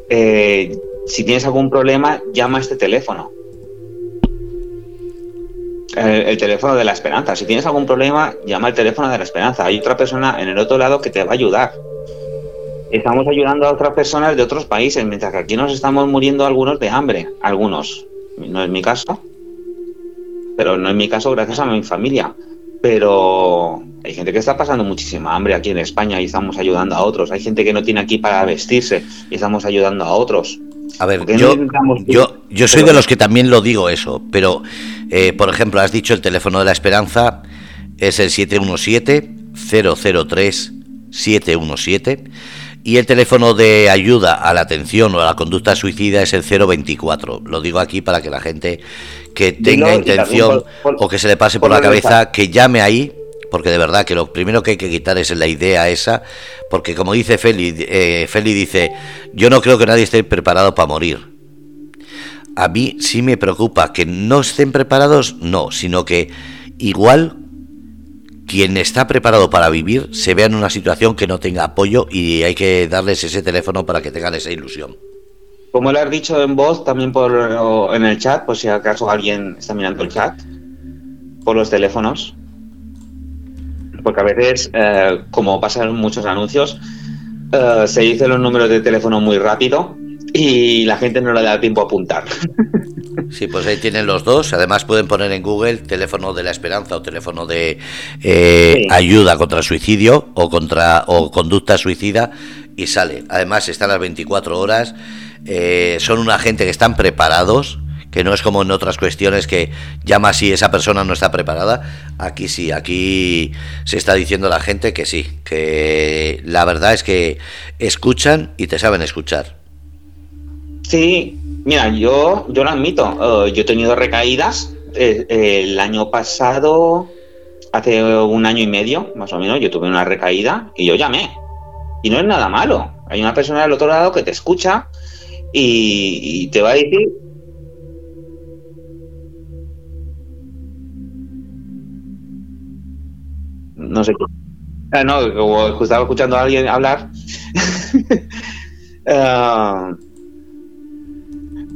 eh, si tienes algún problema, llama a este teléfono. El, teléfono de la esperanza. Si tienes algún problema, llama al teléfono de la esperanza. Hay otra persona en el otro lado que te va a ayudar. Estamos ayudando a otras personas de otros países, mientras que aquí nos estamos muriendo algunos de hambre. Algunos. No es mi caso pero no en mi caso gracias a mi familia. Pero hay gente que está pasando muchísima hambre aquí en España y estamos ayudando a otros. Hay gente que no tiene aquí para vestirse y estamos ayudando a otros. A ver, yo, yo, yo soy de los que también lo digo eso, pero eh, por ejemplo, has dicho el teléfono de la esperanza es el 717-003-717 y el teléfono de ayuda a la atención o a la conducta suicida es el 024. Lo digo aquí para que la gente que tenga intención o que se le pase por la cabeza que llame ahí porque de verdad que lo primero que hay que quitar es la idea esa, porque como dice Feli, eh, Feli dice, yo no creo que nadie esté preparado para morir. A mí sí me preocupa que no estén preparados, no, sino que igual quien está preparado para vivir se vea en una situación que no tenga apoyo y hay que darles ese teléfono para que tengan esa ilusión. Como lo has dicho en voz, también por en el chat, por si acaso alguien está mirando el chat, por los teléfonos. Porque a veces, eh, como pasa en muchos anuncios, eh, se dicen los números de teléfono muy rápido y la gente no le da tiempo a apuntar. Sí, pues ahí tienen los dos. Además pueden poner en Google teléfono de la esperanza o teléfono de eh, ayuda contra el suicidio o contra o conducta suicida y sale. Además están las 24 horas. Eh, son una gente que están preparados que no es como en otras cuestiones que llama si esa persona no está preparada. Aquí sí, aquí se está diciendo la gente que sí, que la verdad es que escuchan y te saben escuchar. Sí, mira, yo, yo lo admito. Eh, yo he tenido recaídas. Eh, el año pasado, hace un año y medio, más o menos, yo tuve una recaída y yo llamé. Y no es nada malo. Hay una persona del otro lado que te escucha y, te va a decir no sé ah, no, como estaba escuchando a alguien hablar. uh,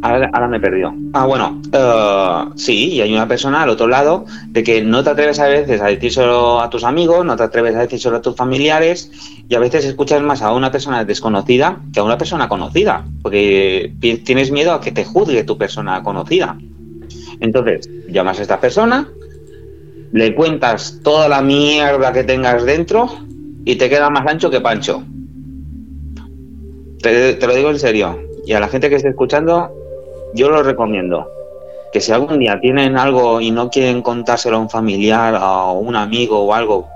Ahora, me perdió. Ah, bueno, uh, sí, y hay una persona al otro lado de que no te atreves a veces a decir solo a tus amigos, no te atreves a decir solo a tus familiares, y a veces escuchas más a una persona desconocida que a una persona conocida, porque tienes miedo a que te juzgue tu persona conocida. Entonces, llamas a esta persona, le cuentas toda la mierda que tengas dentro y te queda más ancho que pancho. Te, te lo digo en serio. Y a la gente que esté escuchando, yo lo recomiendo. Que si algún día tienen algo y no quieren contárselo a un familiar, a un amigo o algo,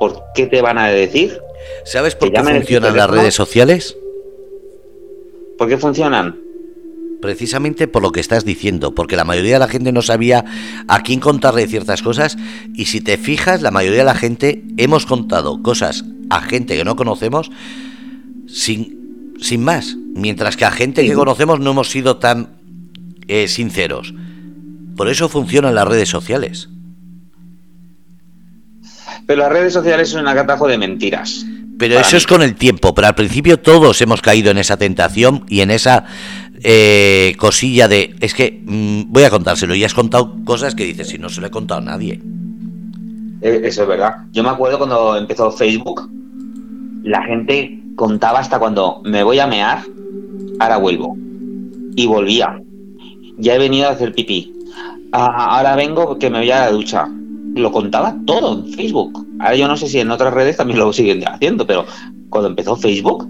¿por qué te van a decir? ¿Sabes por qué funcionan las redes sociales? ¿Por qué funcionan? Precisamente por lo que estás diciendo, porque la mayoría de la gente no sabía a quién contarle ciertas cosas y si te fijas, la mayoría de la gente hemos contado cosas a gente que no conocemos sin, sin más, mientras que a gente que conocemos no hemos sido tan eh, sinceros. Por eso funcionan las redes sociales. Pero las redes sociales son un catajo de mentiras. Pero eso es con el tiempo, pero al principio todos hemos caído en esa tentación y en esa eh, cosilla de, es que mm, voy a contárselo y has contado cosas que dices, si no se lo he contado a nadie. Eh, eso es verdad. Yo me acuerdo cuando empezó Facebook, la gente contaba hasta cuando me voy a mear, ahora vuelvo. Y volvía ya he venido a hacer pipí. Ah, ahora vengo que me voy a la ducha. Lo contaba todo en Facebook. Ahora yo no sé si en otras redes también lo siguen haciendo, pero cuando empezó Facebook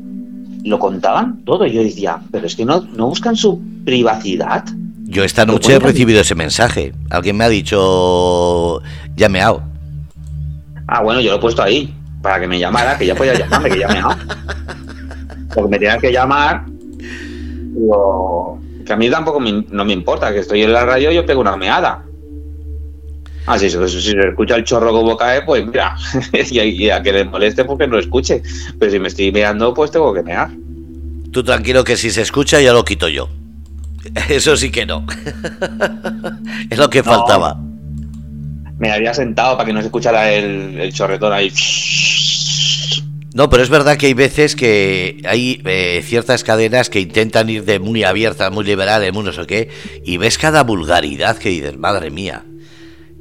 lo contaban todo. Yo decía, pero es que no, no buscan su privacidad. Yo esta noche he recibido ese mensaje. Alguien me ha dicho, ya me hago. Ah, bueno, yo lo he puesto ahí, para que me llamara, que ya podía llamarme, que ya me hago. Porque me tenían que llamar. Digo, que a mí tampoco no me importa, que estoy en la radio y yo pego una meada. Ah, sí, si, se escucha el chorro como cae, pues mira, y, a, que le moleste porque no escuche. Pero si me estoy meando, pues tengo que mear. Tú tranquilo que si se escucha ya lo quito yo. Eso sí que no. es lo que faltaba. Me había sentado para que no se escuchara el, el chorretón ahí. No, pero es verdad que hay veces que hay eh, ciertas cadenas que intentan ir de muy abiertas, muy liberales, muy no sé qué, y ves cada vulgaridad que dices, madre mía.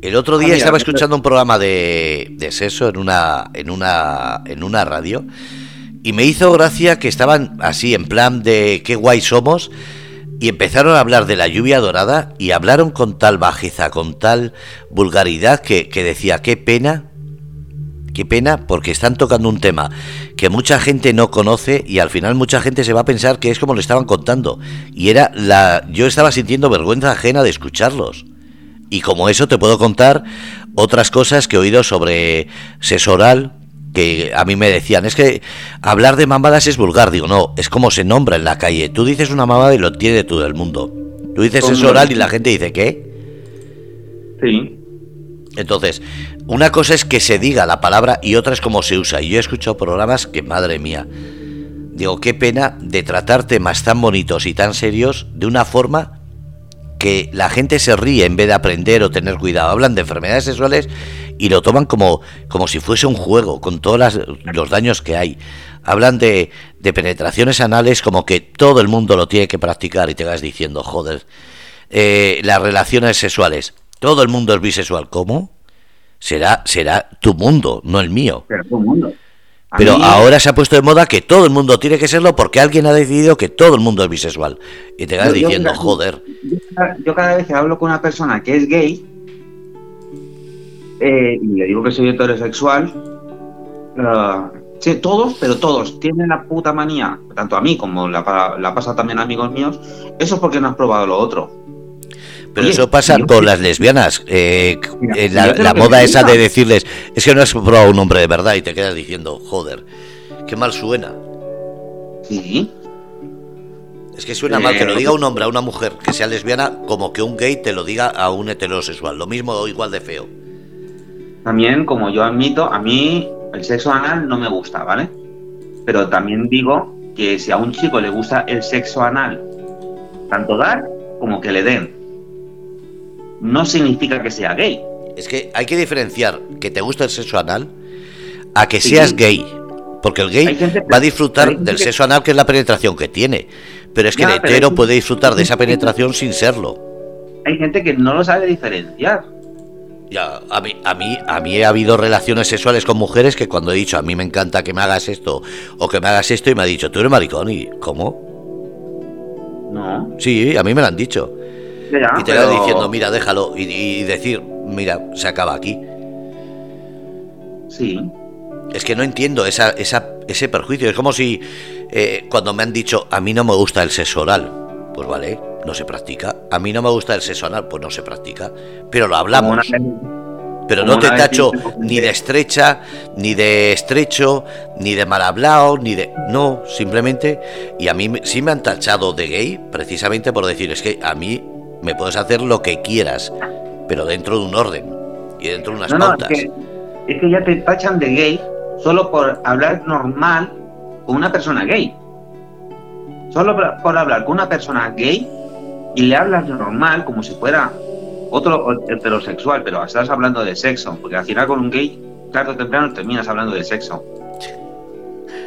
El otro día ah, estaba escuchando un programa de, de sexo en una, en, una, en una radio y me hizo gracia que estaban así en plan de qué guay somos y empezaron a hablar de la lluvia dorada y hablaron con tal bajeza, con tal vulgaridad que, que decía, qué pena Qué pena porque están tocando un tema que mucha gente no conoce y al final mucha gente se va a pensar que es como lo estaban contando. Y era la. Yo estaba sintiendo vergüenza ajena de escucharlos. Y como eso te puedo contar otras cosas que he oído sobre sexo oral, que a mí me decían, es que hablar de mamadas es vulgar. Digo, no, es como se nombra en la calle. Tú dices una mamada y lo tiene todo el mundo. Tú dices sexo oral y la gente dice, ¿qué? Sí. Entonces, una cosa es que se diga la palabra y otra es cómo se usa. Y yo he escuchado programas que, madre mía, digo, qué pena de tratar temas tan bonitos y tan serios de una forma que la gente se ríe en vez de aprender o tener cuidado. Hablan de enfermedades sexuales y lo toman como, como si fuese un juego, con todos los daños que hay. Hablan de, de penetraciones anales como que todo el mundo lo tiene que practicar y te vas diciendo, joder, eh, las relaciones sexuales. Todo el mundo es bisexual. ¿Cómo? Será, será tu mundo, no el mío. Pero tu mundo. Pero ahora se ha puesto de moda que todo el mundo tiene que serlo porque alguien ha decidido que todo el mundo es bisexual. Y te vas diciendo, joder. Yo, cada vez que hablo con una persona que es gay eh, y le digo que soy heterosexual, uh, todos, pero todos, tienen la puta manía, tanto a mí como la, la pasa también a amigos míos, eso es porque no has probado lo otro. Pero eso pasa con las lesbianas. Eh, eh, la, moda esa de decirles, es que no has probado un hombre de verdad y te quedas diciendo, joder, qué mal suena. Sí. Es que suena mal que lo diga un hombre a una mujer que sea lesbiana como que un gay te lo diga a un heterosexual. Lo mismo o igual de feo. También, como yo admito, a mí el sexo anal no me gusta, ¿vale? Pero también digo que si a un chico le gusta el sexo anal, tanto dar como que le den no significa que sea gay. Es que hay que diferenciar que te gusta el sexo anal a que seas gay. Porque el gay va a disfrutar del sexo anal, que es la penetración que tiene. Pero es que el hetero puede disfrutar de esa penetración sin serlo. Hay gente que no lo sabe diferenciar. Ya, a mí, a mí, a mí ha habido relaciones sexuales con mujeres que cuando he dicho a mí me encanta que me hagas esto o que me hagas esto y me ha dicho tú eres maricón y ¿cómo? No. Sí, a mí me lo han dicho y te va diciendo, mira, déjalo, y, decir, mira, se acaba aquí. Sí. Es que no entiendo esa, esa, ese perjuicio. Es como si eh, cuando me han dicho, a mí no me gusta el sexo oral, pues vale, no se practica. A mí no me gusta el sexo oral, pues no se practica. Pero lo hablamos. Pero no te tacho ni de estrecha, ni de estrecho, ni de mal hablado, ni de... No, simplemente... Y a mí sí me han tachado de gay precisamente por decir, es que a mí me puedes hacer lo que quieras, pero dentro de un orden y dentro de unas pautas. es, que, ya te tachan de gay solo por hablar normal con una persona gay. Solo por, hablar con una persona gay y le hablas normal como si fuera otro heterosexual, pero estás hablando de sexo, porque al final con un gay, tarde o temprano terminas hablando de sexo.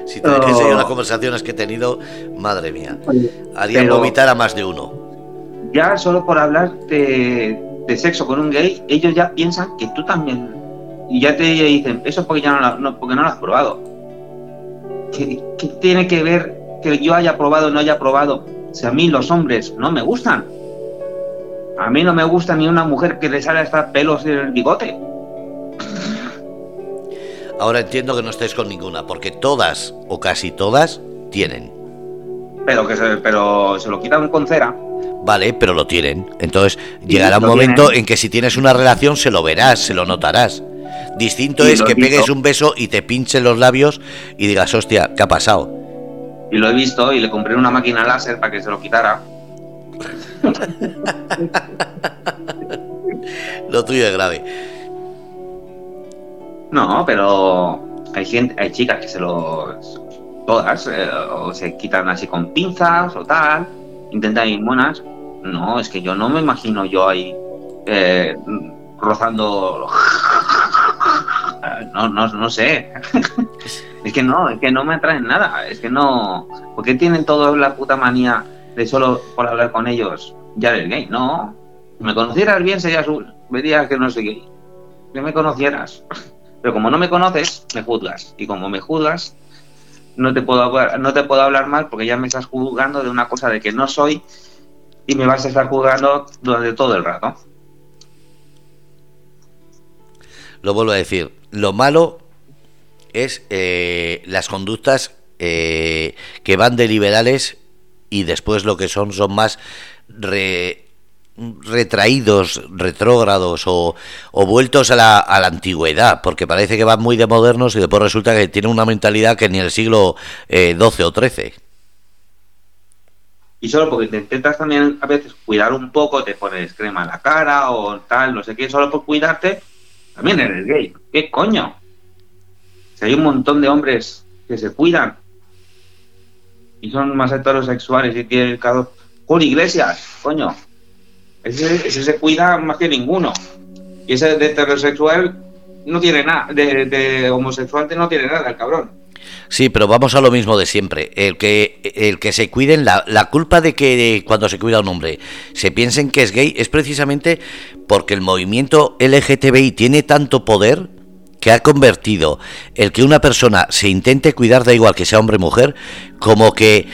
Si te dijese yo las conversaciones que he tenido, madre mía, harían vomitar a más de uno ya solo por hablar de, sexo con un gay, ellos ya piensan que tú también. Y ya te dicen, eso es porque, ya no, porque no lo has probado. ¿Qué, tiene que ver que yo haya probado o no haya probado? Si a mí los hombres no me gustan. A mí no me gusta ni una mujer que le sale hasta pelos en el bigote. Ahora entiendo que no estés con ninguna, porque todas o casi todas tienen. Pero que se, pero se lo quitan con cera. Vale, pero lo tienen. Entonces llegará un momento en que si tienes una relación se lo verás, se lo notarás. Distinto es que pegues un beso y te pinchen los labios y digas, hostia, ¿qué ha pasado? Y lo he visto y le compré una máquina láser para que se lo quitara. lo tuyo es grave. No, pero hay gente, hay chicas que se lo todas eh, o se quitan así con pinzas o tal intentan ir monas. No, es que yo no me imagino yo ahí eh, rozando. No, no, no sé. es que no, es que no me atraen nada. Es que no. ¿Por qué tienen todos la puta manía de solo por hablar con ellos ya eres gay? No. Me conocieras bien sería azul. Verías que no soy gay. Que me conocieras. Pero como no me conoces, me juzgas. Y como me juzgas, no te puedo hablar, no te puedo hablar mal porque ya me estás juzgando de una cosa de que no soy y me vas a estar juzgando durante todo el rato. Lo vuelvo a decir, lo malo es eh, las conductas eh, que van de liberales y después lo que son son más re, retraídos, retrógrados o, vueltos a la, a la, antigüedad, porque parece que van muy de modernos y después resulta que tienen una mentalidad que ni el siglo XII eh, o XIII. Y solo porque te intentas también a veces cuidar un poco, te pones crema en la cara o tal, no sé qué, solo por cuidarte, también eres gay. ¿Qué coño? Si hay un montón de hombres que se cuidan y son más heterosexuales y tienen cada con Iglesias, coño. Ese, se cuida más que ninguno. Y ese de heterosexual no tiene nada, de, de homosexual no tiene nada, el cabrón. Sí, pero vamos a lo mismo de siempre. El que, el que se cuiden, la, la culpa de que cuando se cuida un hombre se piensen que es gay es precisamente porque el movimiento LGTBI tiene tanto poder que ha convertido el que una persona se intente cuidar, da igual que sea hombre o mujer, como que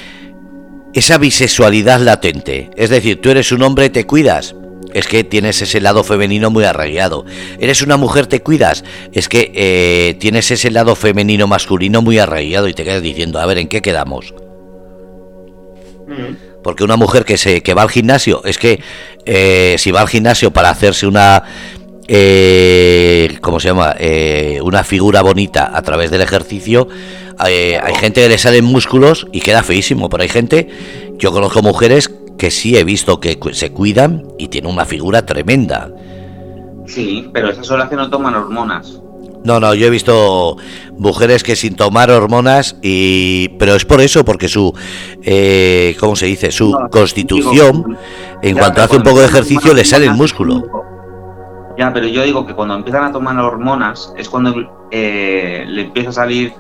esa bisexualidad latente. Es decir, tú eres un hombre, te cuidas, es que tienes ese lado femenino muy arraigado. Eres una mujer, te cuidas, es que eh, tienes ese lado femenino masculino muy arraigado y te quedas diciendo, a ver, ¿en qué quedamos? Mm. Porque una mujer que, se, que va al gimnasio, es que eh, si va al gimnasio para hacerse una... Eh, ¿Cómo se llama? Eh, una figura bonita a través del ejercicio. hay gente que le salen músculos y queda feísimo, pero hay gente, yo conozco mujeres que sí he visto que se cuidan y tienen una figura tremenda. Sí, pero esas son las que no toman hormonas. No, no, yo he visto mujeres que sin tomar hormonas y pero es por eso porque su eh, ¿cómo se dice? Su constitución en cuanto hace un poco de ejercicio le sale el músculo. Ya, pero yo digo que cuando empiezan a tomar hormonas es cuando eh, le empieza a salir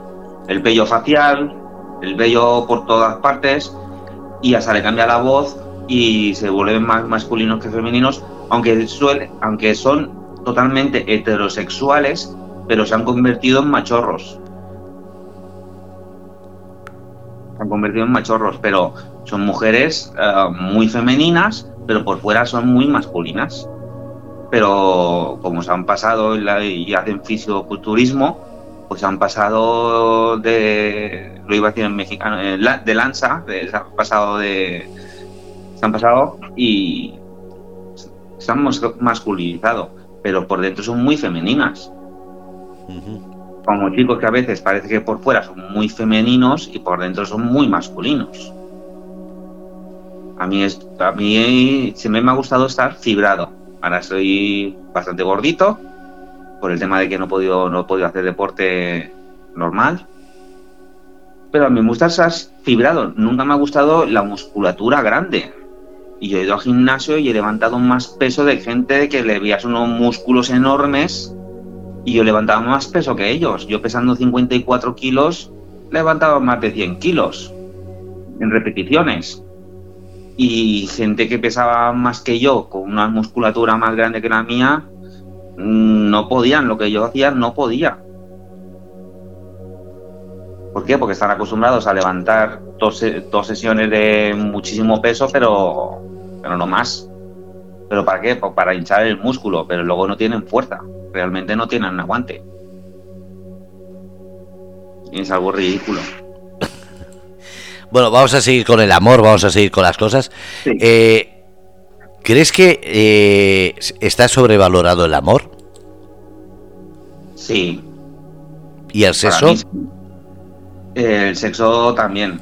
el vello facial, el vello por todas partes y hasta le cambia la voz y se vuelven más masculinos que femeninos, aunque, suele, aunque son totalmente heterosexuales, pero se han convertido en machorros. Se han convertido en machorros, pero son mujeres eh, muy femeninas, pero por fuera son muy masculinas. Pero como se han pasado y hacen fisioculturismo, pues han pasado de, lo iba a decir en mexicano, eh, de lanza, se han pasado de, se han pasado y se han masculinizado, pero por dentro son muy femeninas. Como chicos que a veces parece que por fuera son muy femeninos y por dentro son muy masculinos. A mí, es, a mí siempre me ha gustado estar fibrado. Ahora soy bastante gordito por el tema de que no he podido, no he podido hacer deporte normal. Pero a mí me gusta estar fibrado. Nunca me ha gustado la musculatura grande. Y yo he ido al gimnasio y he levantado más peso de gente que le veías unos músculos enormes y yo levantaba más peso que ellos. Yo pesando 54 kilos, levantaba más de 100 kilos en repeticiones. Y gente que pesaba más que yo, con una musculatura más grande que la mía, mm, no podían, lo que yo hacía no podía. ¿Por qué? Porque están acostumbrados a levantar dos, dos sesiones de muchísimo peso, pero, pero no más. ¿Pero para qué? Para hinchar el músculo, pero luego no tienen fuerza realmente no tienen aguante. es algo ridículo. Bueno, vamos a seguir con el amor, vamos a seguir con las cosas. Eh, ¿Crees que eh, está sobrevalorado el amor? Sí. ¿Y el sexo? El sexo también.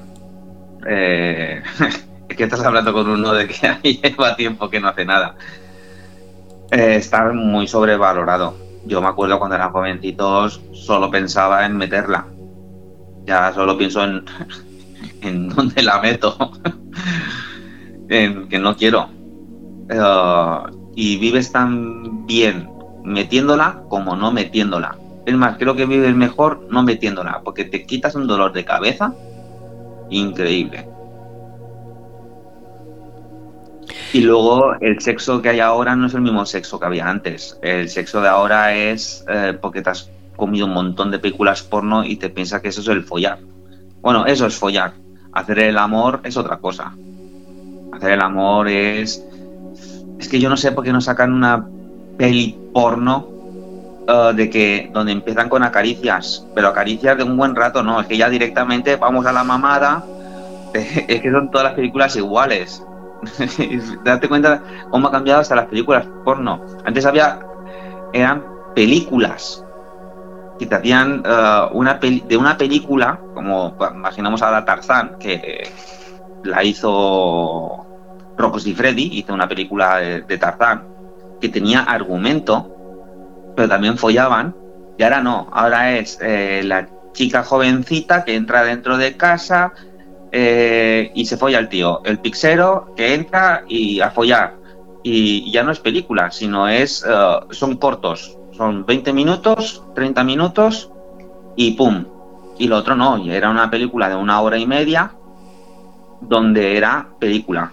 Eh, es que estás hablando con uno de que lleva tiempo que no hace nada. está muy sobrevalorado. Yo me acuerdo cuando eran jovencitos, solo pensaba en meterla. Ya solo pienso en, en dónde la meto. en que no quiero. Eh, y vives tan bien metiéndola como no metiéndola. Es más, creo que vives mejor no metiéndola, porque te quitas un dolor de cabeza increíble. Y luego el sexo que hay ahora no es el mismo sexo que había antes. El sexo de ahora es eh, porque te has comido un montón de películas porno y te piensas que eso es el follar. Bueno, eso es follar. Hacer el amor es otra cosa. Hacer el amor es... Es que yo no sé por qué no sacan una peli porno eh, de que donde empiezan con acaricias, pero acaricias de un buen rato, no, es que ya directamente vamos a la mamada, es que son todas las películas iguales. Date cuenta cómo ha cambiado hasta las películas porno. Antes había, eran películas que te hacían eh, una de una película, como imaginamos ahora Tarzán, que la hizo Rocco y Freddy, hizo una película de, Tarzán, que tenía argumento, pero también follaban. Y ahora no, ahora es eh, la chica jovencita que entra dentro de casa eh, y se folla al tío. El pixero que entra y a follar. Y ya no es película, sino es eh, son cortos. Son 20 minutos, 30 minutos y pum. Y lo otro no, y era una película de una hora y media donde era película.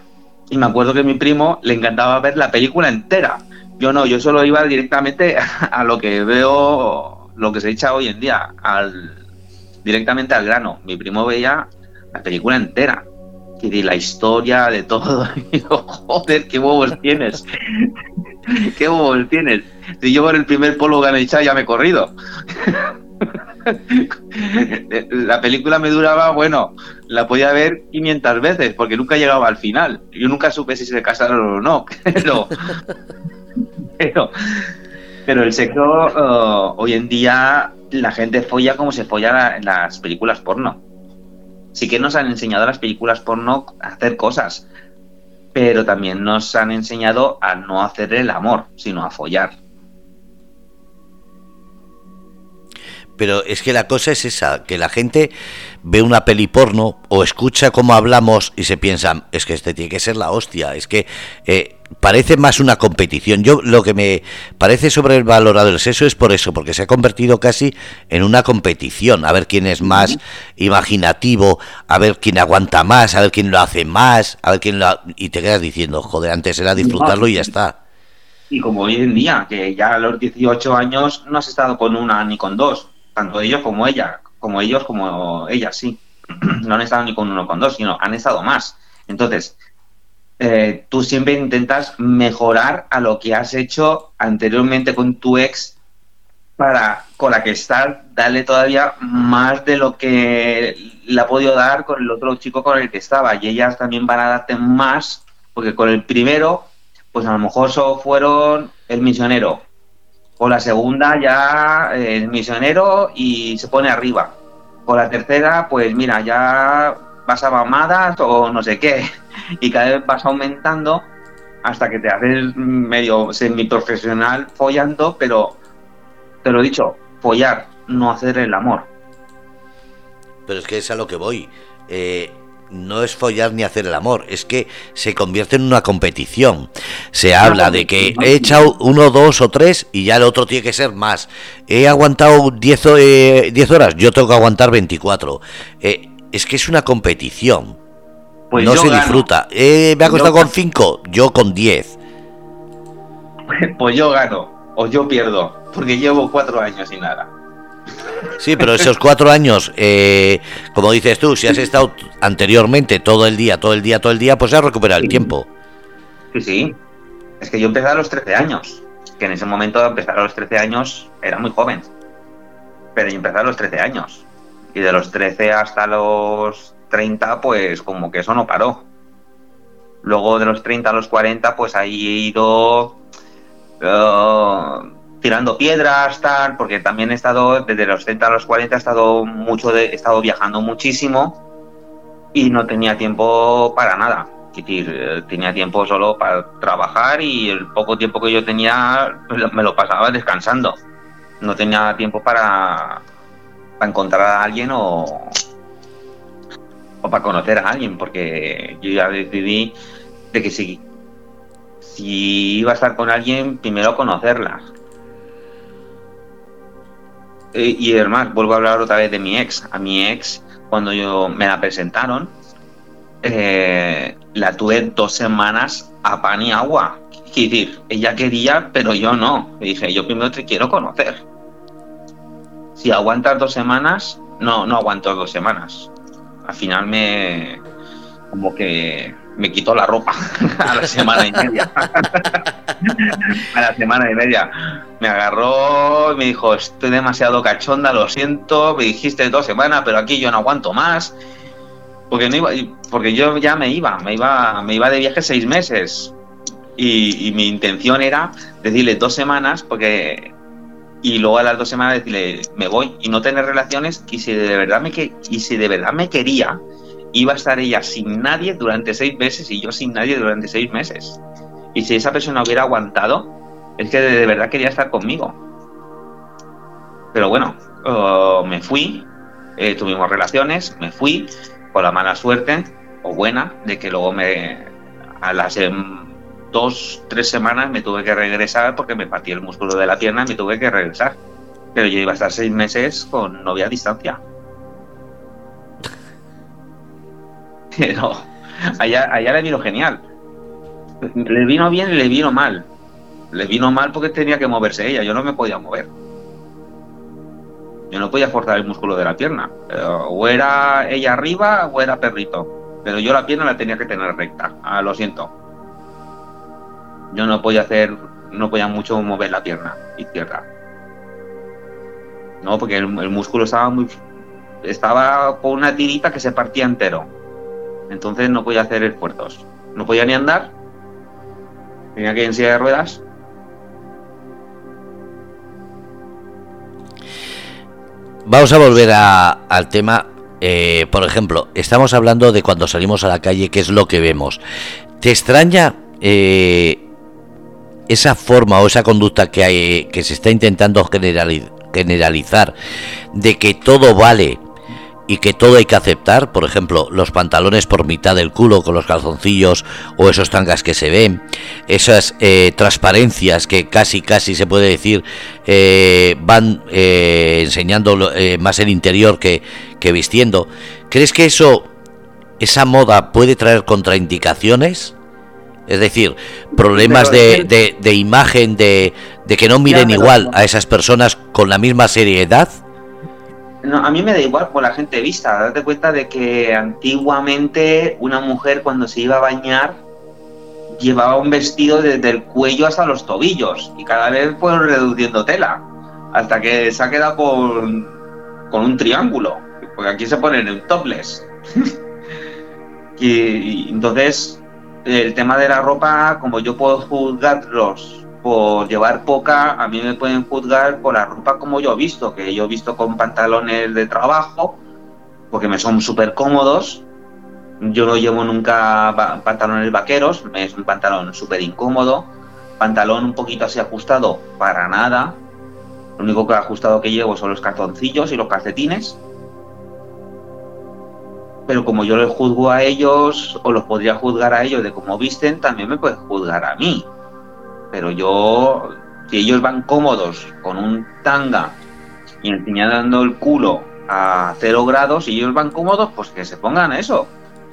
Y me acuerdo que a mi primo le encantaba ver la película entera. Yo no, yo solo iba directamente a lo que veo, lo que se echa hoy en día, al, directamente al grano. Mi primo veía la película entera. Y la historia de todo. Digo, joder, qué huevos tienes. qué huevos tienes. Si yo por el primer polo que echado ya me he corrido. la película me duraba, bueno, la podía ver 500 veces porque nunca llegaba al final. Yo nunca supe si se casaron o no, pero, pero, el sexo uh, hoy en día la gente folla como se folla en las películas porno. Sí que nos han enseñado las películas porno a hacer cosas, pero también nos han enseñado a no hacer el amor, sino a follar. Pero es que la cosa es esa, que la gente ve una peli porno o escucha cómo hablamos y se piensan, es que este tiene que ser la hostia, es que eh, parece más una competición. Yo lo que me parece sobre el sexo es por eso, porque se ha convertido casi en una competición, a ver quién es más imaginativo, a ver quién aguanta más, a ver quién lo hace más, a ver quién lo... y te quedas diciendo, joder, antes era disfrutarlo y ya está. Y como hoy en día, que ya a los 18 años no has estado con una ni con dos, tanto ellos como ella, como ellos como ella, sí. no han estado ni con uno con dos, sino han estado más. Entonces, eh, tú siempre intentas mejorar a lo que has hecho anteriormente con tu ex para con la que estás darle todavía más de lo que le ha podido dar con el otro chico con el que estaba y ellas también van a darte más porque con el primero pues a lo mejor solo fueron el misionero con la segunda ya eh, el misionero y se pone arriba. Con la tercera, pues mira, ya vas a mamadas o no sé qué. Y cada vez vas aumentando hasta que te haces medio semiprofesional follando, pero te lo he dicho, follar, no hacer el amor. Pero es que es a lo que voy. Eh, no es follar ni hacer el amor, es que se convierte en una competición. Se habla de que he echado uno, dos o tres y ya el otro tiene que ser más. He aguantado 10 eh, horas, yo tengo que aguantar 24. Eh, es que es una competición. Pues no se disfruta. Eh, me ha costado con 5, yo con 10. Pues yo gano, o yo pierdo, porque llevo 4 años y nada. Sí, pero esos cuatro años, eh, como dices tú, si has estado anteriormente todo el día, todo el día, todo el día, pues has recuperado el tiempo. Sí, sí. Es que yo empecé a los 13 años. Que en ese momento, empezar a los 13 años, era muy joven. Pero yo empecé a los 13 años. Y de los 13 hasta los 30, pues como que eso no paró. Luego de los 30 a los 40, pues ahí he ido. Eh, tirando piedras, tal, porque también he estado, desde los 30 a los 40, he estado, mucho de, he estado viajando muchísimo y no tenía tiempo para nada. Es decir, eh, tenía tiempo solo para trabajar y el poco tiempo que yo tenía me lo pasaba descansando. No tenía tiempo para, para encontrar a alguien o, o para conocer a alguien, porque yo ya decidí de que si, si iba a estar con alguien, primero conocerla eh, y además, vuelvo a hablar otra vez de mi ex. A mi ex, cuando yo me la presentaron, eh, la tuve dos semanas a pan y agua. Es decir, ella quería, pero yo no. Dije, yo primero te quiero conocer. Si aguantas dos semanas, no, no aguanto dos semanas. Al final me, como que me quitó la ropa a la semana y media. a la semana y media. Me agarró y me dijo, estoy demasiado cachonda, lo siento, me dijiste dos semanas, pero aquí yo no aguanto más. Porque no iba, porque yo ya me iba, me iba, me iba de viaje seis meses. Y, mi intención era decirle dos semanas, porque y luego a las dos semanas decirle me voy y no tener relaciones y si de verdad me que y si de verdad me quería iba a estar ella sin nadie durante seis meses y yo sin nadie durante seis meses. Y si esa persona hubiera aguantado, es que de verdad quería estar conmigo. Pero bueno, me fui, eh, tuvimos relaciones, me fui con la mala suerte, o buena, de que luego me, a las em, dos, tres semanas me tuve que regresar porque me partí el músculo de la pierna y me tuve que regresar. Pero yo iba a estar seis meses con novia a distancia. Pero allá, allá le vino genial. Le vino bien y le vino mal. Le vino mal porque tenía que moverse ella, yo no me podía mover. Yo no podía forzar el músculo de la pierna. O era ella arriba o era perrito. Pero yo la pierna la tenía que tener recta. Ah, lo siento. Yo no podía hacer, no podía mucho mover la pierna izquierda. No, porque el, músculo estaba muy. Estaba con una tirita que se partía entero. Entonces no podía hacer esfuerzos. No podía ni andar. Tenía que ir en silla de ruedas. Vamos a volver al tema. Eh, por ejemplo, estamos hablando de cuando salimos a la calle, qué es lo que vemos. ¿Te extraña eh, esa forma o esa conducta que, hay, que se está intentando generalizar de que todo vale y que todo hay que aceptar, por ejemplo, los pantalones por mitad del culo con los calzoncillos o esos tangas que se ven, esas eh, transparencias que casi casi se puede decir eh, van eh, enseñando más el interior que, que vistiendo. ¿Crees que eso, esa moda puede traer contraindicaciones? Es decir, problemas de, de, imagen, de, de, que no miren igual a esas personas con la misma seriedad. No, a mí me da igual por la gente vista. Date cuenta de que antiguamente una mujer cuando se iba a bañar llevaba un vestido desde el cuello hasta los tobillos y cada vez fueron reduciendo tela hasta que se ha quedado con, con un triángulo. Porque aquí se ponen en topless. y entonces el tema de la ropa, como yo puedo juzgarlos por llevar poca, a mí me pueden juzgar por la ropa como yo he visto, que yo he visto con pantalones de trabajo, porque me son súper cómodos. Yo no llevo nunca pantalones vaqueros, es un pantalón súper incómodo, pantalón un poquito así ajustado, para nada. Lo único que ajustado que llevo son los calzoncillos y los calcetines pero como yo les juzgo a ellos, o los podría juzgar a ellos de cómo visten, también me pueden juzgar a mí. Pero yo, si ellos van cómodos con un tanga y enseñando el culo a cero grados, y ellos van cómodos, pues que se pongan eso.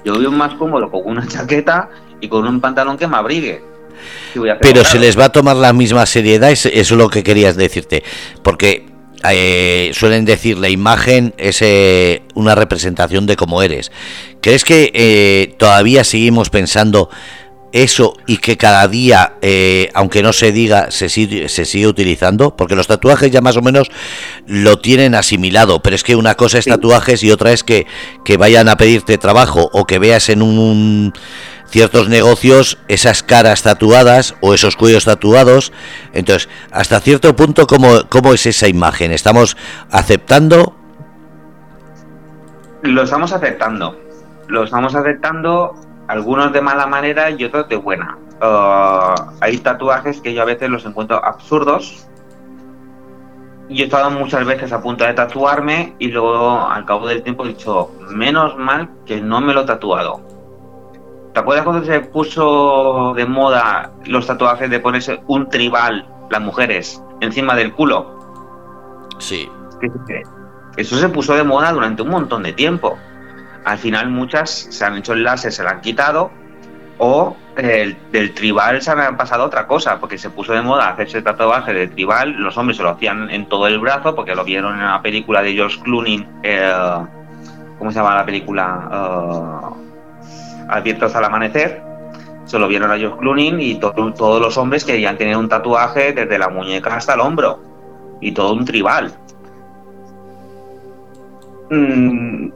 Yo vivo más cómodo con una chaqueta y con un pantalón que me abrigue. Pero se les va a tomar la misma seriedad, eso es lo que querías decirte. Porque eh, suelen decir la imagen es eh, una representación de cómo eres. ¿Crees que eh, todavía seguimos pensando eso y que cada día, aunque no se diga, se sigue, se sigue utilizando? Porque los tatuajes ya más o menos lo tienen asimilado, pero es que una cosa es tatuajes y otra es que, que vayan a pedirte trabajo o que veas en un ciertos negocios esas caras tatuadas o esos cuellos tatuados. Entonces, hasta cierto punto, ¿cómo, cómo es esa imagen? ¿Estamos aceptando? Lo estamos aceptando. Lo estamos aceptando, algunos de mala manera y otros de buena. Uh, hay tatuajes que yo a veces los encuentro absurdos. Yo he estado muchas veces a punto de tatuarme y luego al cabo del tiempo he dicho, menos mal que no me lo he tatuado ¿Te acuerdas cuando se puso de moda los tatuajes de ponerse un tribal, las mujeres, encima del culo? Sí. Eso se puso de moda durante un montón de tiempo. Al final muchas se han hecho el láser, se la han quitado, o del tribal se han pasado otra cosa, porque se puso de moda hacerse tatuaje de tribal, los hombres se lo hacían en todo el brazo, porque lo vieron en la película de George Clooney, eh, ¿cómo se llama la película? Eh, abiertos al amanecer, se lo vieron a George Clooney y todos los hombres querían tener un tatuaje desde la muñeca hasta el hombro y todo un tribal. Mm,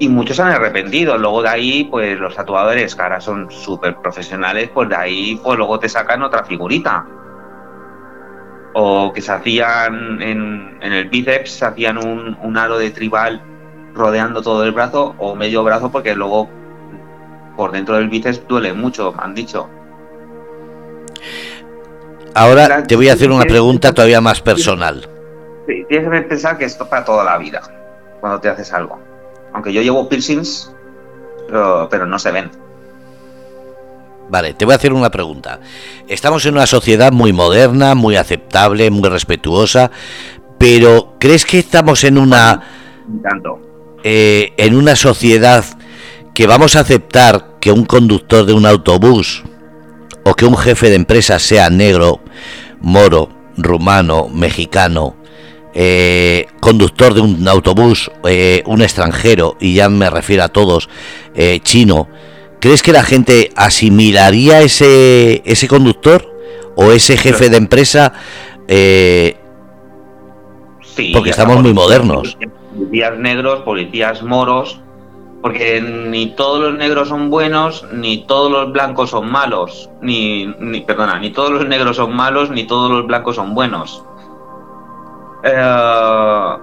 y muchos se han arrepentido. Luego de ahí, pues los tatuadores, que ahora son súper profesionales, pues de ahí, pues luego te sacan otra figurita. O que se hacían en, el bíceps, se hacían un, un aro de tribal rodeando todo el brazo o medio brazo, porque luego por dentro del bíceps duele mucho, me han dicho. Ahora te voy a hacer una pregunta todavía más personal. tienes que pensar que esto es para toda la vida, cuando te haces algo. Aunque yo llevo piercings, pero, no se ven. Vale, te voy a hacer una pregunta. Estamos en una sociedad muy moderna, muy aceptable, muy respetuosa, pero ¿crees que estamos en una eh, en una sociedad que vamos a aceptar que un conductor de un autobús o que un jefe de empresa sea negro, moro, rumano, mexicano, eh, conductor de un autobús, eh, un extranjero, y ya me refiero a todos, eh, chino, ¿crees que la gente asimilaría ese, ese conductor o ese jefe de empresa? porque estamos muy modernos. Policías negros, policías moros, porque ni todos los negros son buenos, ni todos los blancos son malos, ni, ni perdona, ni todos los negros son malos, ni todos los blancos son buenos. Eh,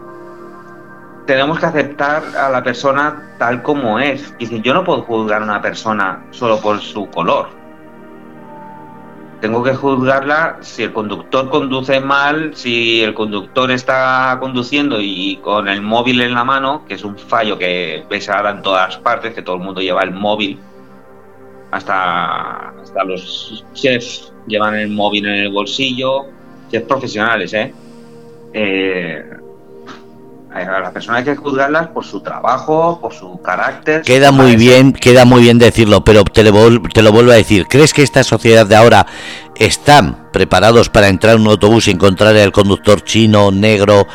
tenemos que aceptar a la persona tal como es. Y si yo no puedo juzgar a una persona solo por su color. Tengo que juzgarla si el conductor conduce mal, si el conductor está conduciendo y con el móvil en la mano, que es un fallo que ves ahora en todas partes, que todo el mundo lleva el móvil, hasta, hasta los chefs llevan el móvil en el bolsillo, chefs profesionales, ¿eh? Eh, a las personas hay que juzgarlas por su trabajo, por su carácter. Queda muy bien, queda muy bien decirlo, pero te lo, te lo vuelvo a decir. ¿Crees que esta sociedad de ahora están preparados para entrar en un autobús y encontrar el conductor chino, negro,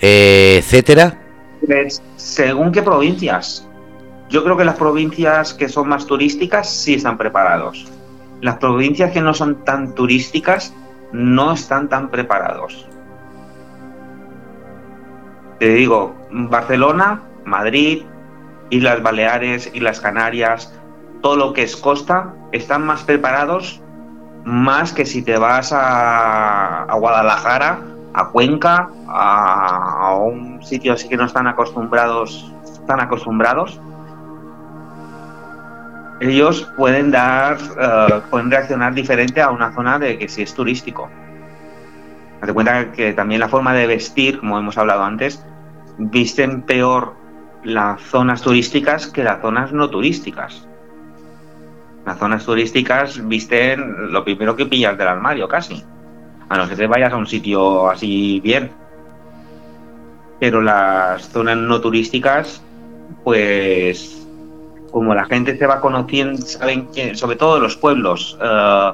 eh, etcétera? Pues, según qué provincias. Yo creo que las provincias que son más turísticas sí están preparados. Las provincias que no son tan turísticas no están tan preparados te digo, Barcelona, Madrid, Islas Baleares, Islas Canarias, todo lo que es costa, están más preparados más que si te vas a, Guadalajara, a Cuenca, a, un sitio así que no están acostumbrados, están acostumbrados. Ellos pueden dar, eh, pueden reaccionar diferente a una zona de que si es turístico. Haz cuenta que también la forma de vestir, como hemos hablado antes, visten peor las zonas turísticas que las zonas no turísticas. Las zonas turísticas visten lo primero que pillas del armario, casi. A no ser que vayas a un sitio así bien. Pero las zonas no turísticas, pues como la gente se va conociendo, saben que, sobre todo los pueblos, eh,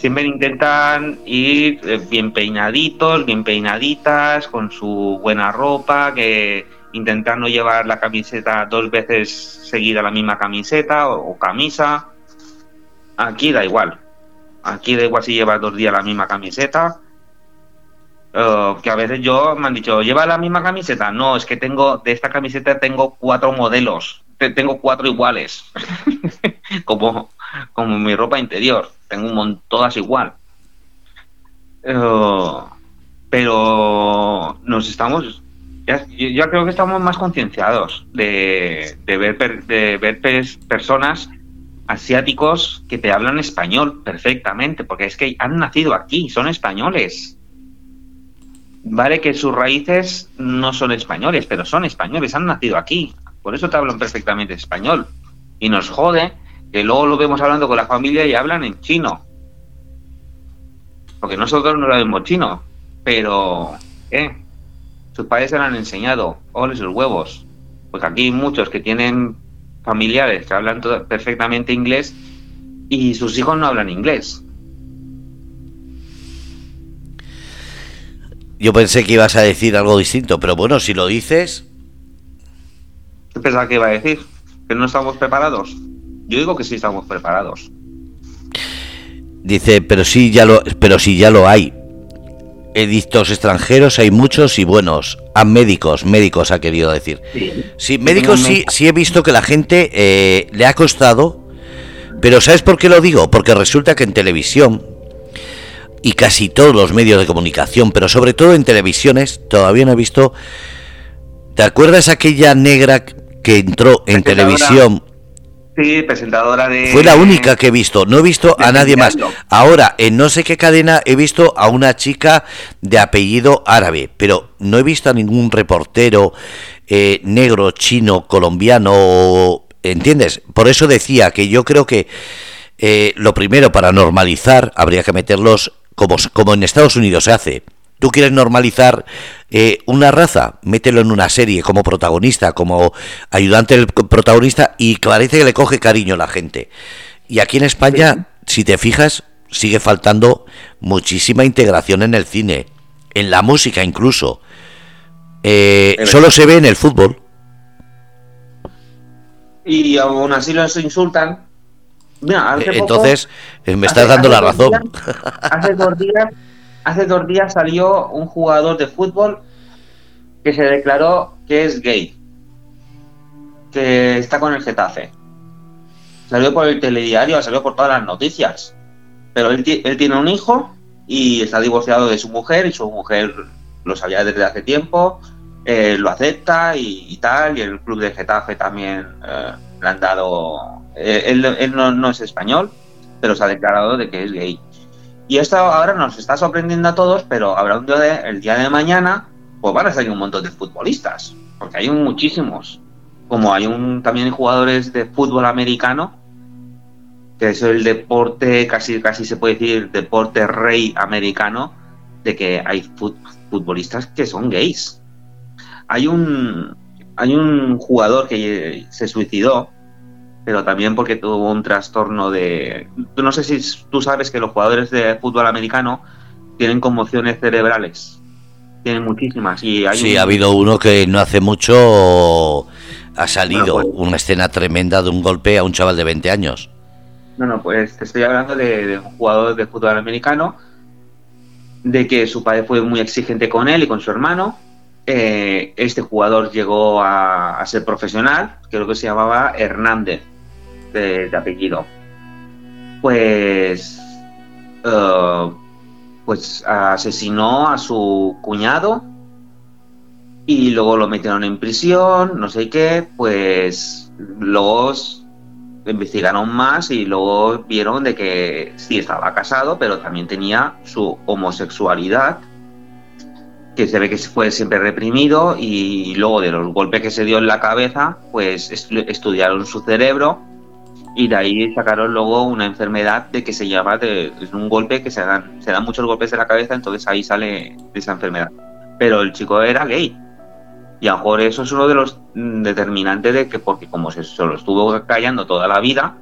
siempre intentan ir eh, bien peinaditos, bien peinaditas, con su buena ropa, que intentan no llevar la camiseta dos veces seguida la misma camiseta o, camisa. Aquí da igual. Aquí da igual si llevas dos días la misma camiseta. Eh, que a veces yo me han dicho, ¿lleva la misma camiseta? No, es que tengo, de esta camiseta tengo cuatro modelos. Tengo cuatro iguales. como, como mi ropa interior tengo un montón, todas igual. Eh, pero nos estamos, ya, yo creo que estamos más concienciados de, ver, de ver personas asiáticos que te hablan español perfectamente, porque es que han nacido aquí, son españoles. Vale que sus raíces no son españoles, pero son españoles, han nacido aquí. Por eso te hablan perfectamente español. Y nos jode que luego lo vemos hablando con la familia y hablan en chino. Porque nosotros no sabemos chino, pero ¿eh? sus padres se lo han enseñado, ole sus huevos. Porque aquí hay muchos que tienen familiares que hablan perfectamente inglés y sus hijos no hablan inglés. Yo pensé que ibas a decir algo distinto, pero bueno, si lo dices... ¿Qué pensaba que iba a decir? ¿Que no estamos preparados? Yo digo que sí estamos preparados. Dice, pero sí ya lo, pero sí ya lo hay. Edictos extranjeros hay muchos y buenos. A médicos, médicos ha querido decir. Sí, médicos sí, sí he visto que la gente eh, le ha costado. Pero ¿sabes por qué lo digo? Porque resulta que en televisión y casi todos los medios de comunicación, pero sobre todo en televisiones, todavía no he visto. ¿Te acuerdas aquella negra que entró en televisión Sí, presentadora de... Fue la única que he visto, no he visto a nadie más. Ahora, en no sé qué cadena he visto a una chica de apellido árabe, pero no he visto a ningún reportero eh, negro, chino, colombiano, ¿entiendes? Por eso decía que yo creo que eh, lo primero para normalizar habría que meterlos como, como en Estados Unidos se hace Tú quieres normalizar eh, una raza, mételo en una serie como protagonista, como ayudante del protagonista y parece que le coge cariño a la gente. Y aquí en España, si te fijas, sigue faltando muchísima integración en el cine, en la música incluso. Eh, solo se ve en el fútbol. Y aún así los insultan. Eh, entonces, me estás dando la razón. hace dos días hace dos días salió un jugador de fútbol que se declaró que es gay, que está con el Getafe. Salió por el telediario, salió por todas las noticias. Pero él, tiene un hijo y está divorciado de su mujer y su mujer lo sabía desde hace tiempo, eh, lo acepta y, tal, y el club de Getafe también eh, le han dado... Eh, él, no, no es español, pero se ha declarado de que es gay. Y esto ahora nos está sorprendiendo a todos, pero habrá un día de, el día de mañana, pues van a salir un montón de futbolistas, porque hay muchísimos. Como hay un también jugadores de fútbol americano, que es el deporte, casi, casi se puede decir, deporte rey americano, de que hay futbolistas que son gays. Hay un, hay un jugador que se suicidó, pero también porque tuvo un trastorno de... No sé si tú sabes que los jugadores de fútbol americano tienen conmociones cerebrales. Tienen muchísimas. Y hay sí, ha habido uno que no hace mucho ha salido pues- una escena tremenda de un golpe a un chaval de 20 años. No, no, pues te estoy hablando de, un jugador de fútbol americano, de que su padre fue muy exigente con él y con su hermano. Eh, este jugador llegó a, a, ser profesional, creo que se llamaba Hernández de, apellido, pues, eh, pues asesinó a su cuñado y luego lo metieron en prisión, no sé qué, pues luego investigaron más y luego vieron de que sí estaba casado, pero también tenía su homosexualidad, que se ve que fue siempre reprimido y luego de los golpes que se dio en la cabeza, pues estudiaron su cerebro y de ahí sacaron luego una enfermedad de que se llama de, es un golpe que se dan se dan muchos golpes en la cabeza entonces ahí sale esa enfermedad. Pero el chico era gay. Y a lo mejor eso es uno de los determinantes de que porque como se, se lo estuvo callando toda la vida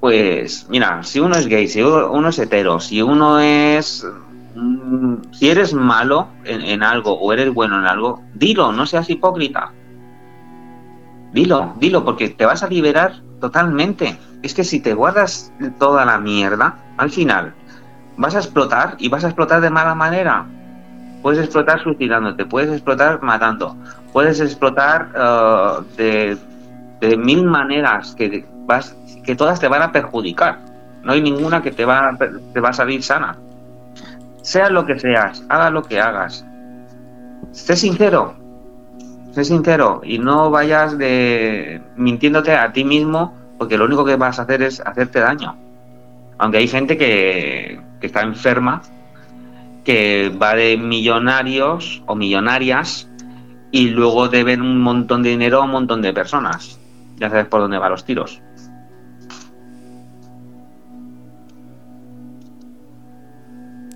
pues mira si uno es gay si uno es hetero si uno es mm, si eres malo en, en algo o eres bueno en algo dilo no seas hipócrita dilo dilo porque te vas a liberar Totalmente. Es que si te guardas toda la mierda, al final vas a explotar y vas a explotar de mala manera. Puedes explotar suicidándote, puedes explotar matando, puedes explotar uh, de, mil maneras que, vas, que todas te van a perjudicar. No hay ninguna que te va, te va a salir sana. Seas lo que seas, haga lo que hagas. Sé sincero, sé sincero y no vayas de mintiéndote a ti mismo porque lo único que vas a hacer es hacerte daño. Aunque hay gente que, está enferma, que va de millonarios o millonarias y luego deben un montón de dinero a un montón de personas. Ya sabes por dónde van los tiros.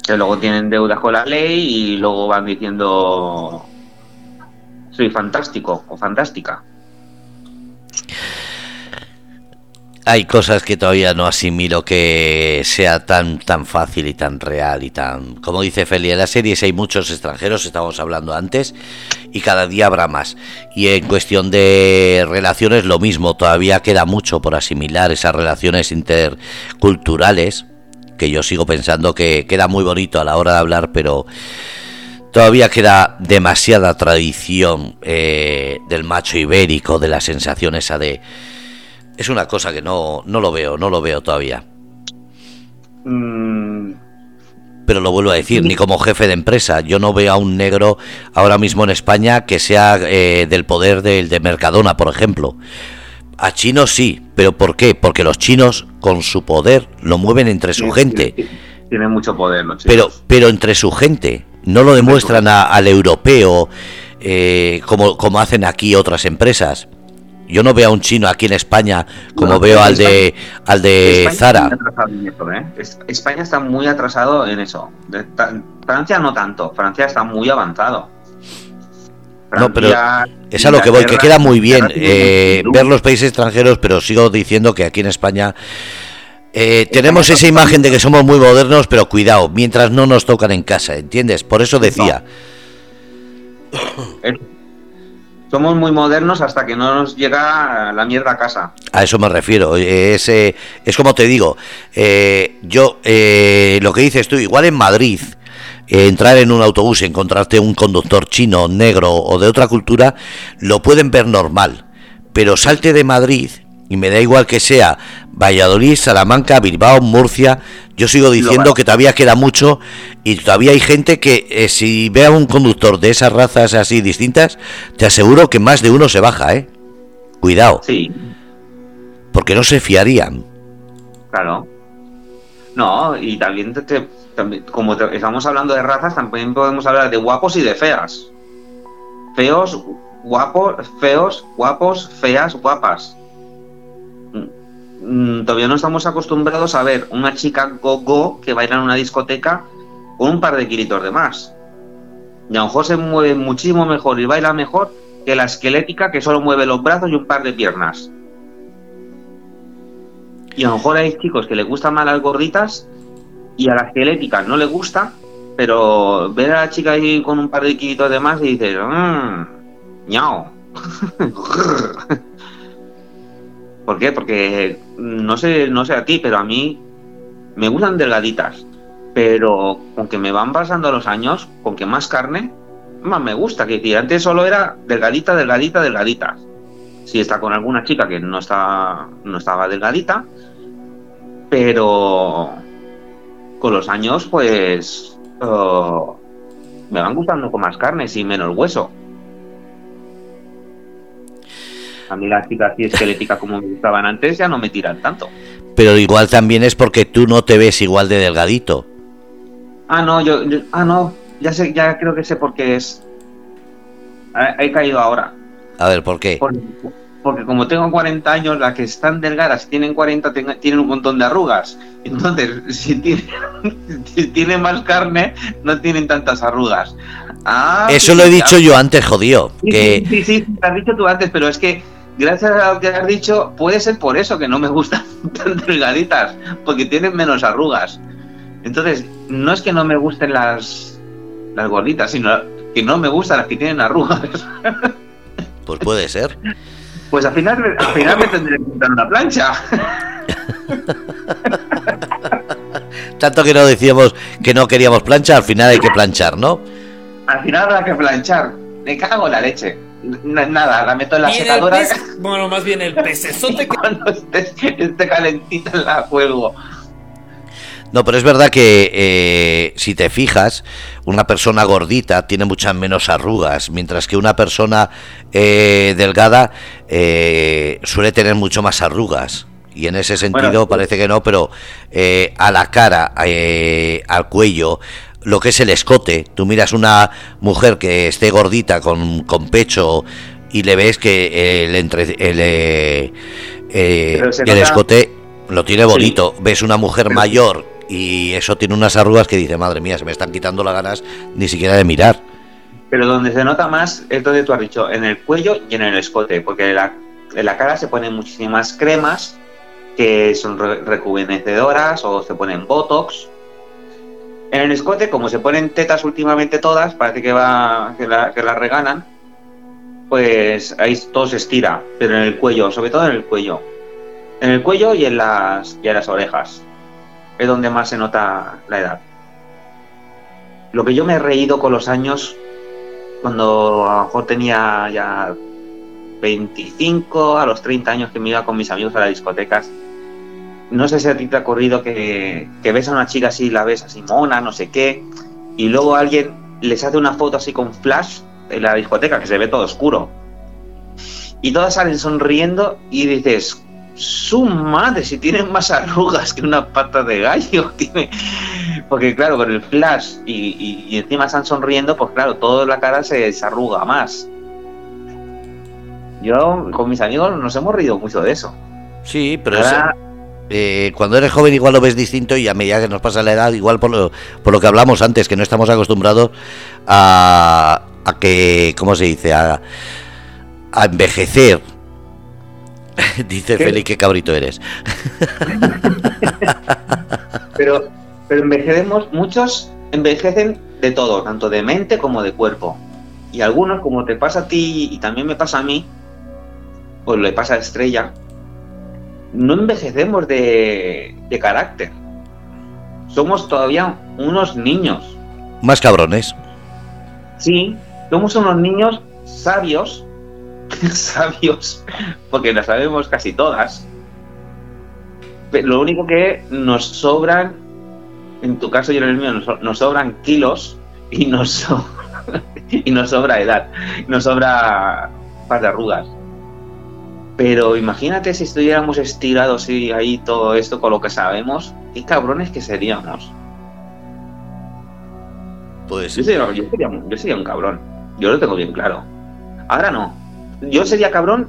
Que luego tienen deudas con la ley y luego van diciendo soy fantástico o fantástica. Hay cosas que todavía no asimilo que sea tan tan fácil y tan real y tan como dice Feli en las series hay muchos extranjeros estábamos hablando antes y cada día habrá más y en cuestión de relaciones lo mismo todavía queda mucho por asimilar esas relaciones interculturales que yo sigo pensando que queda muy bonito a la hora de hablar pero Todavía queda demasiada tradición eh, del macho ibérico, de la sensación esa de... Es una cosa que no, no lo veo, no lo veo todavía. Mm. Pero lo vuelvo a decir, ni como jefe de empresa. Yo no veo a un negro ahora mismo en España que sea eh, del poder del de Mercadona, por ejemplo. A chinos sí, pero ¿por qué? Porque los chinos con su poder lo mueven entre su gente. Tienen mucho poder los. Pero, pero entre su gente, no lo demuestran al europeo eh, como, como hacen aquí otras empresas. Yo no veo a un chino aquí en España como veo al de al de Zara. ¿eh? España está muy atrasado en eso. Francia no tanto. Francia está muy avanzado. no, pero es a lo que voy, que queda muy bien eh, ver los países extranjeros, pero sigo diciendo que aquí en España eh, tenemos esa imagen de que somos muy modernos, pero cuidado, mientras no nos tocan en casa, ¿entiendes? Por eso decía. Somos muy modernos hasta que no nos llega la mierda a casa. A eso me refiero. Es, eh, es como te digo, eh, yo, eh, lo que dices tú, igual en Madrid, entrar en un autobús y encontrarte un conductor chino, negro o de otra cultura, lo pueden ver normal. Pero salte de Madrid y me da igual que sea Valladolid, Salamanca, Bilbao, Murcia, yo sigo diciendo que todavía queda mucho y todavía hay gente que eh, si ve a un conductor de esas razas así distintas, te aseguro que más de uno se baja, ¿eh? Cuidado. Sí. Porque no se fiarían. Claro. No, y también, como estamos hablando de razas, también podemos hablar de guapos y de feas. Feos, guapos, feos, guapos, feas, guapas. Mm, todavía no estamos acostumbrados a ver una chica go-go que baila en una discoteca con un par de kilitos de más. Y a lo mejor se mueve muchísimo mejor y baila mejor que la esquelética que solo mueve los brazos y un par de piernas. Y a lo mejor hay chicos que le gustan más las gorditas y a la esquelética no le gusta, pero ver a la chica ahí con un par de kilitos de más y dices, mmm, ñao. ¿Por qué? Porque no sé, no sé a ti, pero a mí me gustan delgaditas. Pero con que me van pasando los años, con que más carne, más me gusta. Que antes solo era delgadita, delgadita, delgadita. Si está con alguna chica que no está, no estaba delgadita, pero con los años, pues oh, me van gustando con más carne y menos hueso. A mí las chicas así esqueléticas como me gustaban antes ya no me tiran tanto. Pero igual también es porque tú no te ves igual de delgadito. Ah, no, yo, ah, no, ya sé, ya creo que sé por qué es. He, caído ahora. A ver, ¿por qué? Porque, como tengo 40 años, las que están delgadas tienen 40 tienen un montón de arrugas. Entonces, si tienen, si tienen más carne, no tienen tantas arrugas. Ah, Eso lo he dicho yo antes, jodido. Sí, que... sí, sí, lo has dicho tú antes, pero es que gracias a lo que has dicho, puede ser por eso que no me gustan tan delgaditas, porque tienen menos arrugas. Entonces, no es que no me gusten las, las gorditas, sino que no me gustan las que tienen arrugas. Pues puede ser. Pues al final, al final me tendré que comprar una plancha. Tanto que no decíamos que no queríamos plancha, al final hay que planchar, ¿no? Al final habrá que planchar. Me cago en la leche nada, la meto en la secadora. bueno, más bien el pecesote que... cuando esté, calentita la juego. No, pero es verdad que eh, si te fijas, una persona gordita tiene muchas menos arrugas, mientras que una persona eh, delgada eh, suele tener mucho más arrugas. Y en ese sentido parece que no, pero a la cara, al cuello, lo que es el escote. Tú miras una mujer que esté gordita con, pecho y le ves que el, entre, el, eh, eh, el escote lo tiene bonito. Ves una mujer mayor y eso tiene unas arrugas que dice, madre mía, se me están quitando las ganas ni siquiera de mirar. Pero donde se nota más es donde tú has dicho, en el cuello y en el escote, porque en la, en la cara se ponen muchísimas cremas que son rejuvenecedoras o se ponen botox en el escote, como se ponen tetas últimamente todas, parece que va que la, reganan, pues ahí todo se estira, pero en el cuello, sobre todo en el cuello. En el cuello y en las, y en las orejas. Es donde más se nota la edad. Lo que yo me he reído con los años, cuando a lo mejor tenía ya 25, a los 30 años que me iba con mis amigos a las discotecas, no sé si a ti te ha ocurrido que, ves a una chica así, la ves así mona, no sé qué, y luego alguien les hace una foto así con flash en la discoteca, que se ve todo oscuro. y todas salen sonriendo y dices, su madre, si tienen más arrugas que una pata de gallo, tiene... porque claro, con el flash y, y, encima están sonriendo, pues claro, toda la cara se desarruga más. Yo con mis amigos nos hemos reído mucho de eso. Sí, pero eh, cuando eres joven igual lo ves distinto y a medida que nos pasa la edad, igual por lo, por lo que hablamos antes, que no estamos acostumbrados a, a que, ¿cómo se dice? A, a envejecer. Dice Félix, qué cabrito eres. pero, pero envejecemos, muchos envejecen de todo, tanto de mente como de cuerpo. Y algunos, como te pasa a ti y también me pasa a mí, pues le pasa a Estrella, no envejecemos de, de carácter. Somos todavía unos niños. Más cabrones. Sí, somos unos niños sabios, sabios, porque las sabemos casi todas. lo único que nos sobran, en tu caso y en el mío, nos, sobran kilos y nos, y nos sobra edad, nos sobra par de arrugas. Pero imagínate si estuviéramos estirados y ahí todo esto con lo que sabemos, qué cabrones que seríamos. Pues yo sería, yo sería un cabrón. Yo lo tengo bien claro. Ahora no. Yo sería cabrón,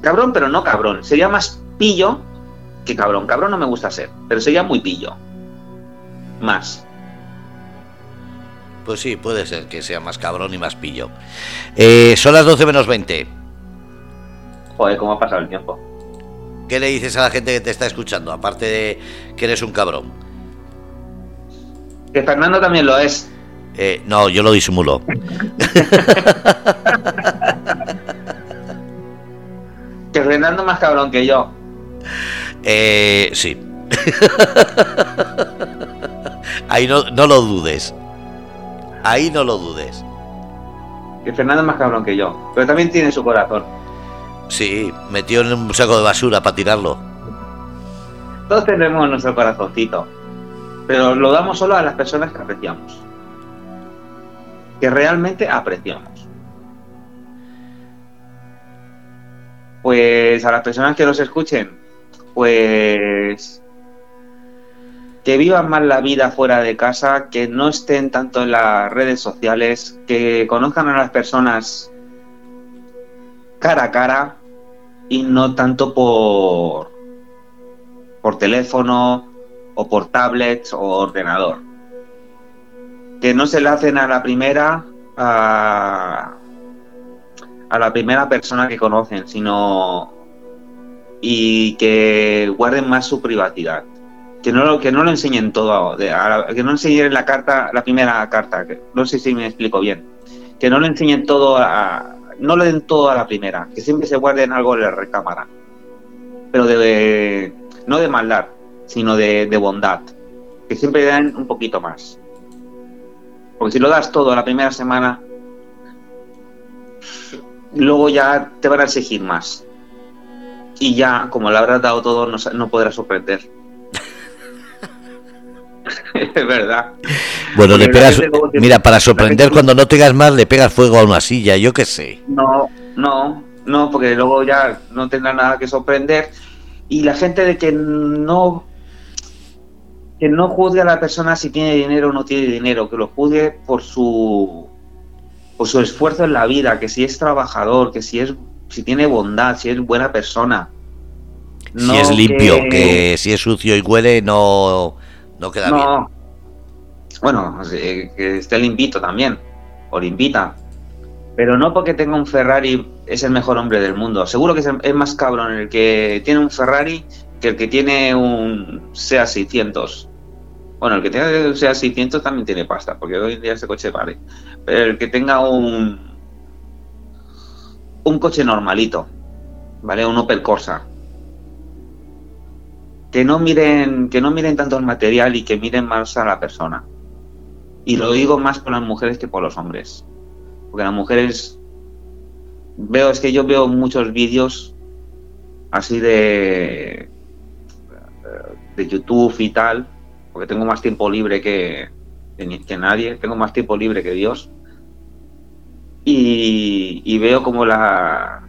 cabrón, pero no cabrón. Sería más pillo que cabrón. Cabrón no me gusta ser, pero sería muy pillo. Más. Pues sí, puede ser que sea más cabrón y más pillo. Eh, son las 12 menos 20. Joder, ¿cómo ha pasado el tiempo? ¿Qué le dices a la gente que te está escuchando? Aparte de que eres un cabrón. Que Fernando también lo es. Eh, no, yo lo disimulo. que Fernando más cabrón que yo. Eh, sí. Ahí no, no lo dudes. Ahí no lo dudes. Que Fernando es más cabrón que yo. Pero también tiene su corazón. Sí, metió en un saco de basura para tirarlo. Todos tenemos nuestro corazoncito. Pero lo damos solo a las personas que apreciamos que realmente apreciamos. Pues a las personas que nos escuchen, pues que vivan más la vida fuera de casa, que no estén tanto en las redes sociales, que conozcan a las personas cara a cara y no tanto por por teléfono o por tablets o ordenador que no se le hacen a la primera a, la primera persona que conocen, sino y que guarden más su privacidad. Que no lo, que no lo enseñen todo, que no enseñen la carta, la primera carta, que, no sé si me explico bien. Que no le enseñen todo, a, no le den todo a la primera, que siempre se guarden algo en la recámara. Pero de, no de maldad, sino de, bondad. Que siempre den un poquito más. Porque si lo das todo la primera semana, luego ya te van a exigir más. Y ya, como le habrás dado todo, no, podrás sorprender. es verdad. Bueno, le pegas. Mira, para sorprender, cuando no tengas más, le pegas fuego a una silla, yo qué sé. No, no, no, porque luego ya no tendrá nada que sorprender. Y la gente de que no que no juzgue a la persona si tiene dinero o no tiene dinero, que lo juzgue por su por su esfuerzo en la vida, que si es trabajador, que si es si tiene bondad, si es buena persona. si es limpio, que... si es sucio y huele no no queda bien. Bueno, que esté limpito también, o limpita. Pero no porque tenga un Ferrari es el mejor hombre del mundo. Seguro que es más cabrón el que tiene un Ferrari que el que tiene un SEA 600. Bueno, el que tenga un SEA 600 también tiene pasta, porque hoy en día ese coche vale. Pero el que tenga un un coche normalito, ¿vale? Un Opel Corsa. Que no miren, que no miren tanto el material y que miren más a la persona. Y lo digo más por las mujeres que por los hombres. Porque las mujeres veo, es que yo veo muchos vídeos así de de YouTube y tal, porque tengo más tiempo libre que, que, nadie, tengo más tiempo libre que Dios. Y, veo como la,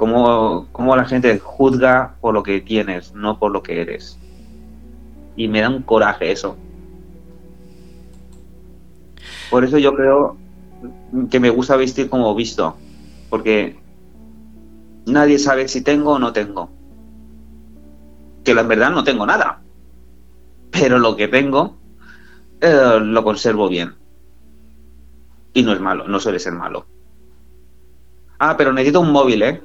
cómo, cómo la gente juzga por lo que tienes, no por lo que eres. Y me da un coraje eso. Por eso yo creo que me gusta vestir como visto, porque nadie sabe si tengo o no tengo. Que la verdad no tengo nada, pero lo que tengo eh, lo conservo bien. Y no es malo, no suele ser malo. Ah, pero necesito un móvil, ¿eh?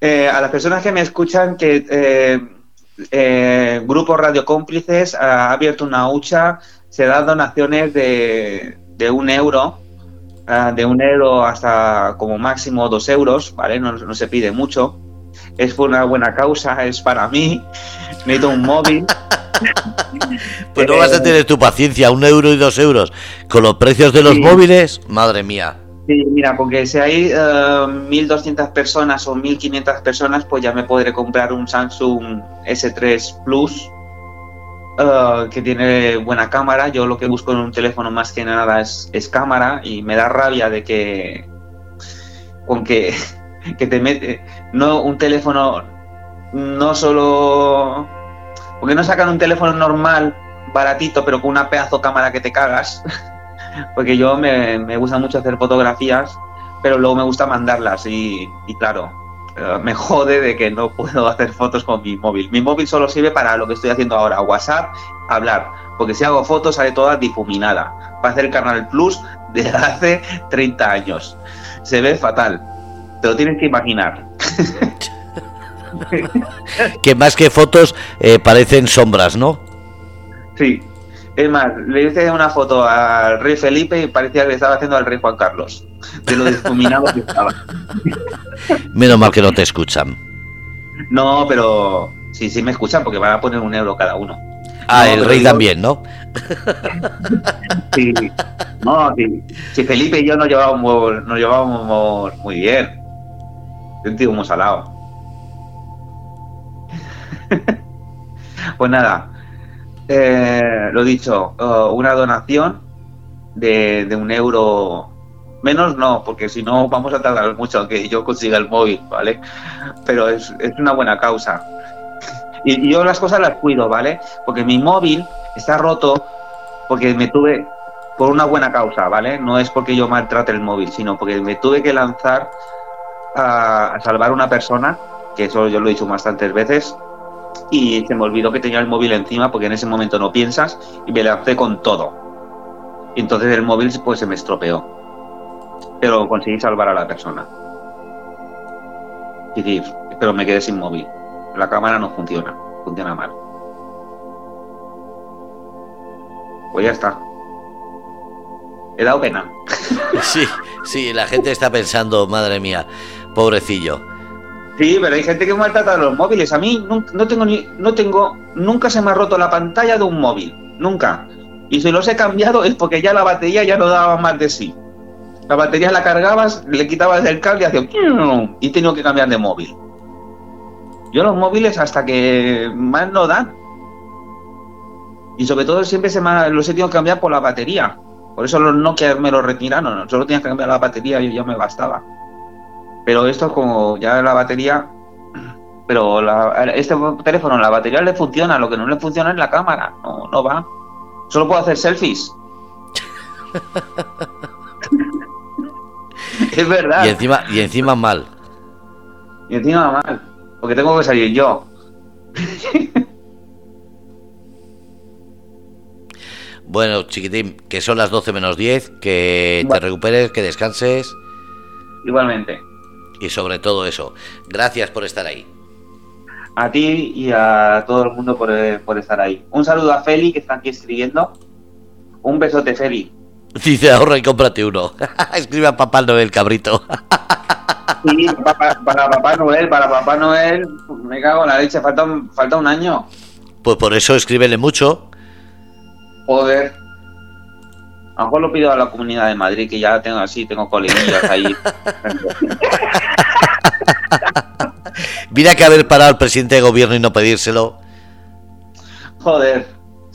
Eh, a las personas que me escuchan, que eh, eh, Grupo Radio Cómplices ha abierto una hucha, se dan donaciones de, de un euro, ah, de un euro hasta como máximo dos euros, ¿vale? No, se pide mucho. Es por una buena causa, es para mí. Necesito un móvil. Pues no vas a tener tu paciencia, un euro y dos euros. Con los precios de los Sí. móviles, madre mía. Sí, mira, porque si hay eh, 1.200 personas o 1.500 personas, pues ya me podré comprar un Samsung S3 Plus eh, que tiene buena cámara. Yo lo que busco en un teléfono más que nada es, es cámara y me da rabia de que con que, que te mete no un teléfono no solo porque no sacan un teléfono normal baratito pero con una pedazo cámara que te cagas porque yo me, me gusta mucho hacer fotografías, pero luego me gusta mandarlas y, y claro, eh, me jode de que no puedo hacer fotos con mi móvil. Mi móvil solo sirve para lo que estoy haciendo ahora, WhatsApp, hablar, porque si hago fotos sale toda difuminada. Va a hacer el Canal Plus desde hace 30 años. Se ve fatal, te lo tienes que imaginar. Que más que fotos eh, parecen sombras, ¿no? Sí. Es más, le hice una foto al rey Felipe y parecía que le estaba haciendo al rey Juan Carlos, de lo difuminado que estaba. Menos mal que no te escuchan. No, pero sí, sí me escuchan porque van a poner un euro cada uno. Ah, No, el rey digo- también, ¿no? Sí, no, sí. Si Felipe y yo nos llevábamos, nos llevábamos muy bien. Es un tío muy salado. pues nada, eh, lo dicho, eh, una donación de, un euro. Menos no, porque si no vamos a tardar mucho en que yo consiga el móvil, ¿vale? Pero es, una buena causa. Y, y yo las cosas las cuido, ¿vale? Porque mi móvil está roto porque me tuve por una buena causa, ¿vale? No es porque yo maltrate el móvil, sino porque me tuve que lanzar a, a salvar a una persona, que eso yo lo he dicho bastantes veces, y se me olvidó que tenía el móvil encima porque en ese momento no piensas y me lancé con todo. Y entonces el móvil pues se me estropeó. Pero conseguí salvar a la persona. Decir, pero me quedé sin móvil. La cámara no funciona, funciona mal. Pues ya está. He dado pena. Sí, sí, la gente está pensando, madre mía, pobrecillo. Sí, pero hay gente que maltrata los móviles. A mí nun- no tengo ni, no tengo, nunca se me ha roto la pantalla de un móvil, nunca. Y si los he cambiado es porque ya la batería ya no daba más de sí. La batería la cargabas, le quitabas el cable y hacía y tenido que cambiar de móvil. Yo los móviles hasta que más no dan. Y sobre todo siempre se me los he tenido que cambiar por la batería. Por eso los Nokia me los retiraron. Solo tenía que cambiar la batería y ya me bastaba. Pero esto como ya la batería... Pero la- este teléfono, la batería le funciona. Lo que no le funciona es la cámara. No, no va. Solo puedo hacer selfies. es verdad. Y encima, y encima mal. Y encima mal. Porque tengo que salir yo. Bueno, chiquitín, que son las 12 menos 10, que te recuperes, que descanses Igualmente. Y sobre todo eso. Gracias por estar ahí. A ti y a todo el mundo por, eh, por estar ahí. Un saludo a Feli, que está aquí escribiendo. Un besote, Feli. Dice ahorra y cómprate uno. Escribe a Papá Noel, cabrito. Sí, para Papá Noel, para Papá Noel, me cago en la leche, falta un, falta un año. Pues por eso escríbele mucho. Joder. A lo mejor lo pido a la comunidad de Madrid, que ya tengo así, tengo coleguillas ahí. Mira que haber parado al presidente de gobierno y no pedírselo. Joder.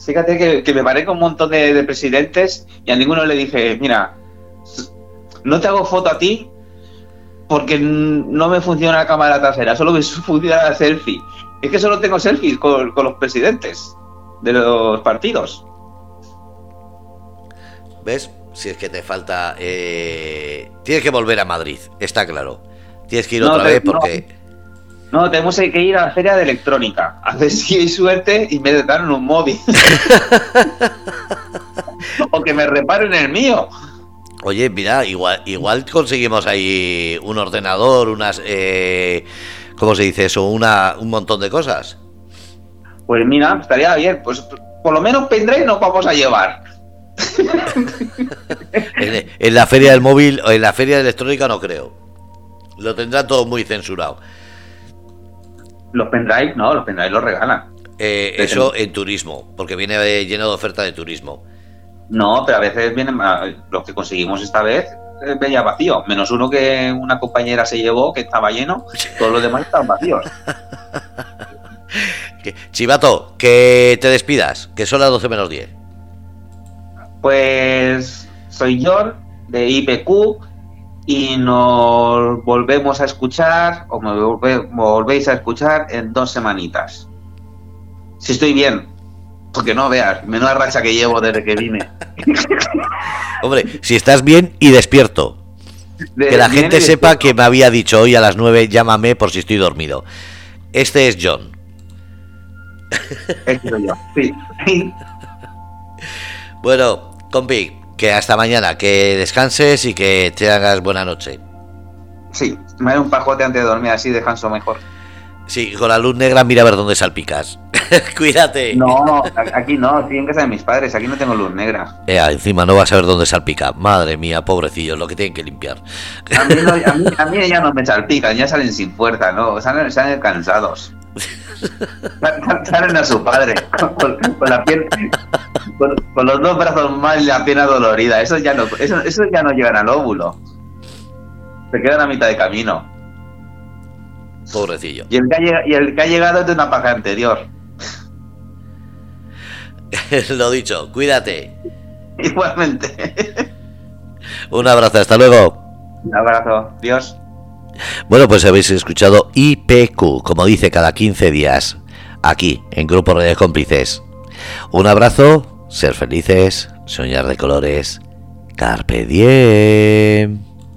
fíjate que, que me paré con un montón de, de presidentes y a ninguno le dije, mira, no te hago foto a ti porque no me funciona la cámara trasera, solo me funciona la selfie. Es que solo tengo selfies con, con los presidentes de los partidos. ¿Ves? Si es que te falta... eh, Tienes que volver a Madrid, está claro. Tienes que ir No, otra vez porque... No, tenemos que ir a la feria de electrónica, a ver si hay suerte y me dan un móvil. o que me reparen el mío. Oye, mira, igual, igual conseguimos ahí un ordenador, unas... Eh, ¿Cómo se dice eso? Una, un montón de cosas. Pues mira, estaría bien. Pues por lo menos pendrive nos vamos a llevar. En, en la feria del móvil o en la feria de electrónica no creo. Lo tendrán todo muy censurado. Los pendrive, no, los pendrive los regalan. Eh, eso en turismo, porque viene lleno de oferta de turismo. No, pero a veces vienen los que conseguimos esta vez eh, venía vacío, menos uno que una compañera se llevó que estaba lleno, todos los demás estaban vacíos. Chivato, que te despidas, que son las 12 menos 10. Pues soy John de IPQ y nos volvemos a escuchar o me volve- volvéis a escuchar en dos semanitas. Si estoy bien, porque no veas, menuda racha que llevo desde que vine. Hombre, si estás bien y despierto. De- Que la gente sepa que me había dicho hoy a las 9, llámame por si estoy dormido. Este es John. He sido yo. Sí. Bueno, compi, que hasta mañana, que descanses y que te hagas buena noche. Sí, me da un pajote antes de dormir, así descanso mejor. Sí, con la luz negra mira a ver dónde salpicas. Cuídate. No, aquí no, estoy en casa de mis padres, aquí no tengo luz negra. Eh, encima no vas a ver dónde salpica. Madre mía, pobrecillos, lo que tienen que limpiar. A mí, no- a mí, a mí ya no me salpican, ya salen sin fuerza, ¿no? Salen, salen cansados. Sal- Salen a su padre, con, con la piel, con, con los dos brazos mal y la pierna dolorida. Eso ya no, eso, eso ya no llegan al óvulo. Se quedan a mitad de camino. Pobrecillo. Y el que ha, lleg- y el que ha llegado es de una paja anterior. lo dicho, cuídate. Igualmente. Un abrazo, hasta luego. Un abrazo. Dios. Bueno, pues habéis escuchado IPQ, como dice cada 15 días, aquí, en Grupo Redes Cómplices. Un abrazo, ser felices, soñar de colores. Carpe diem.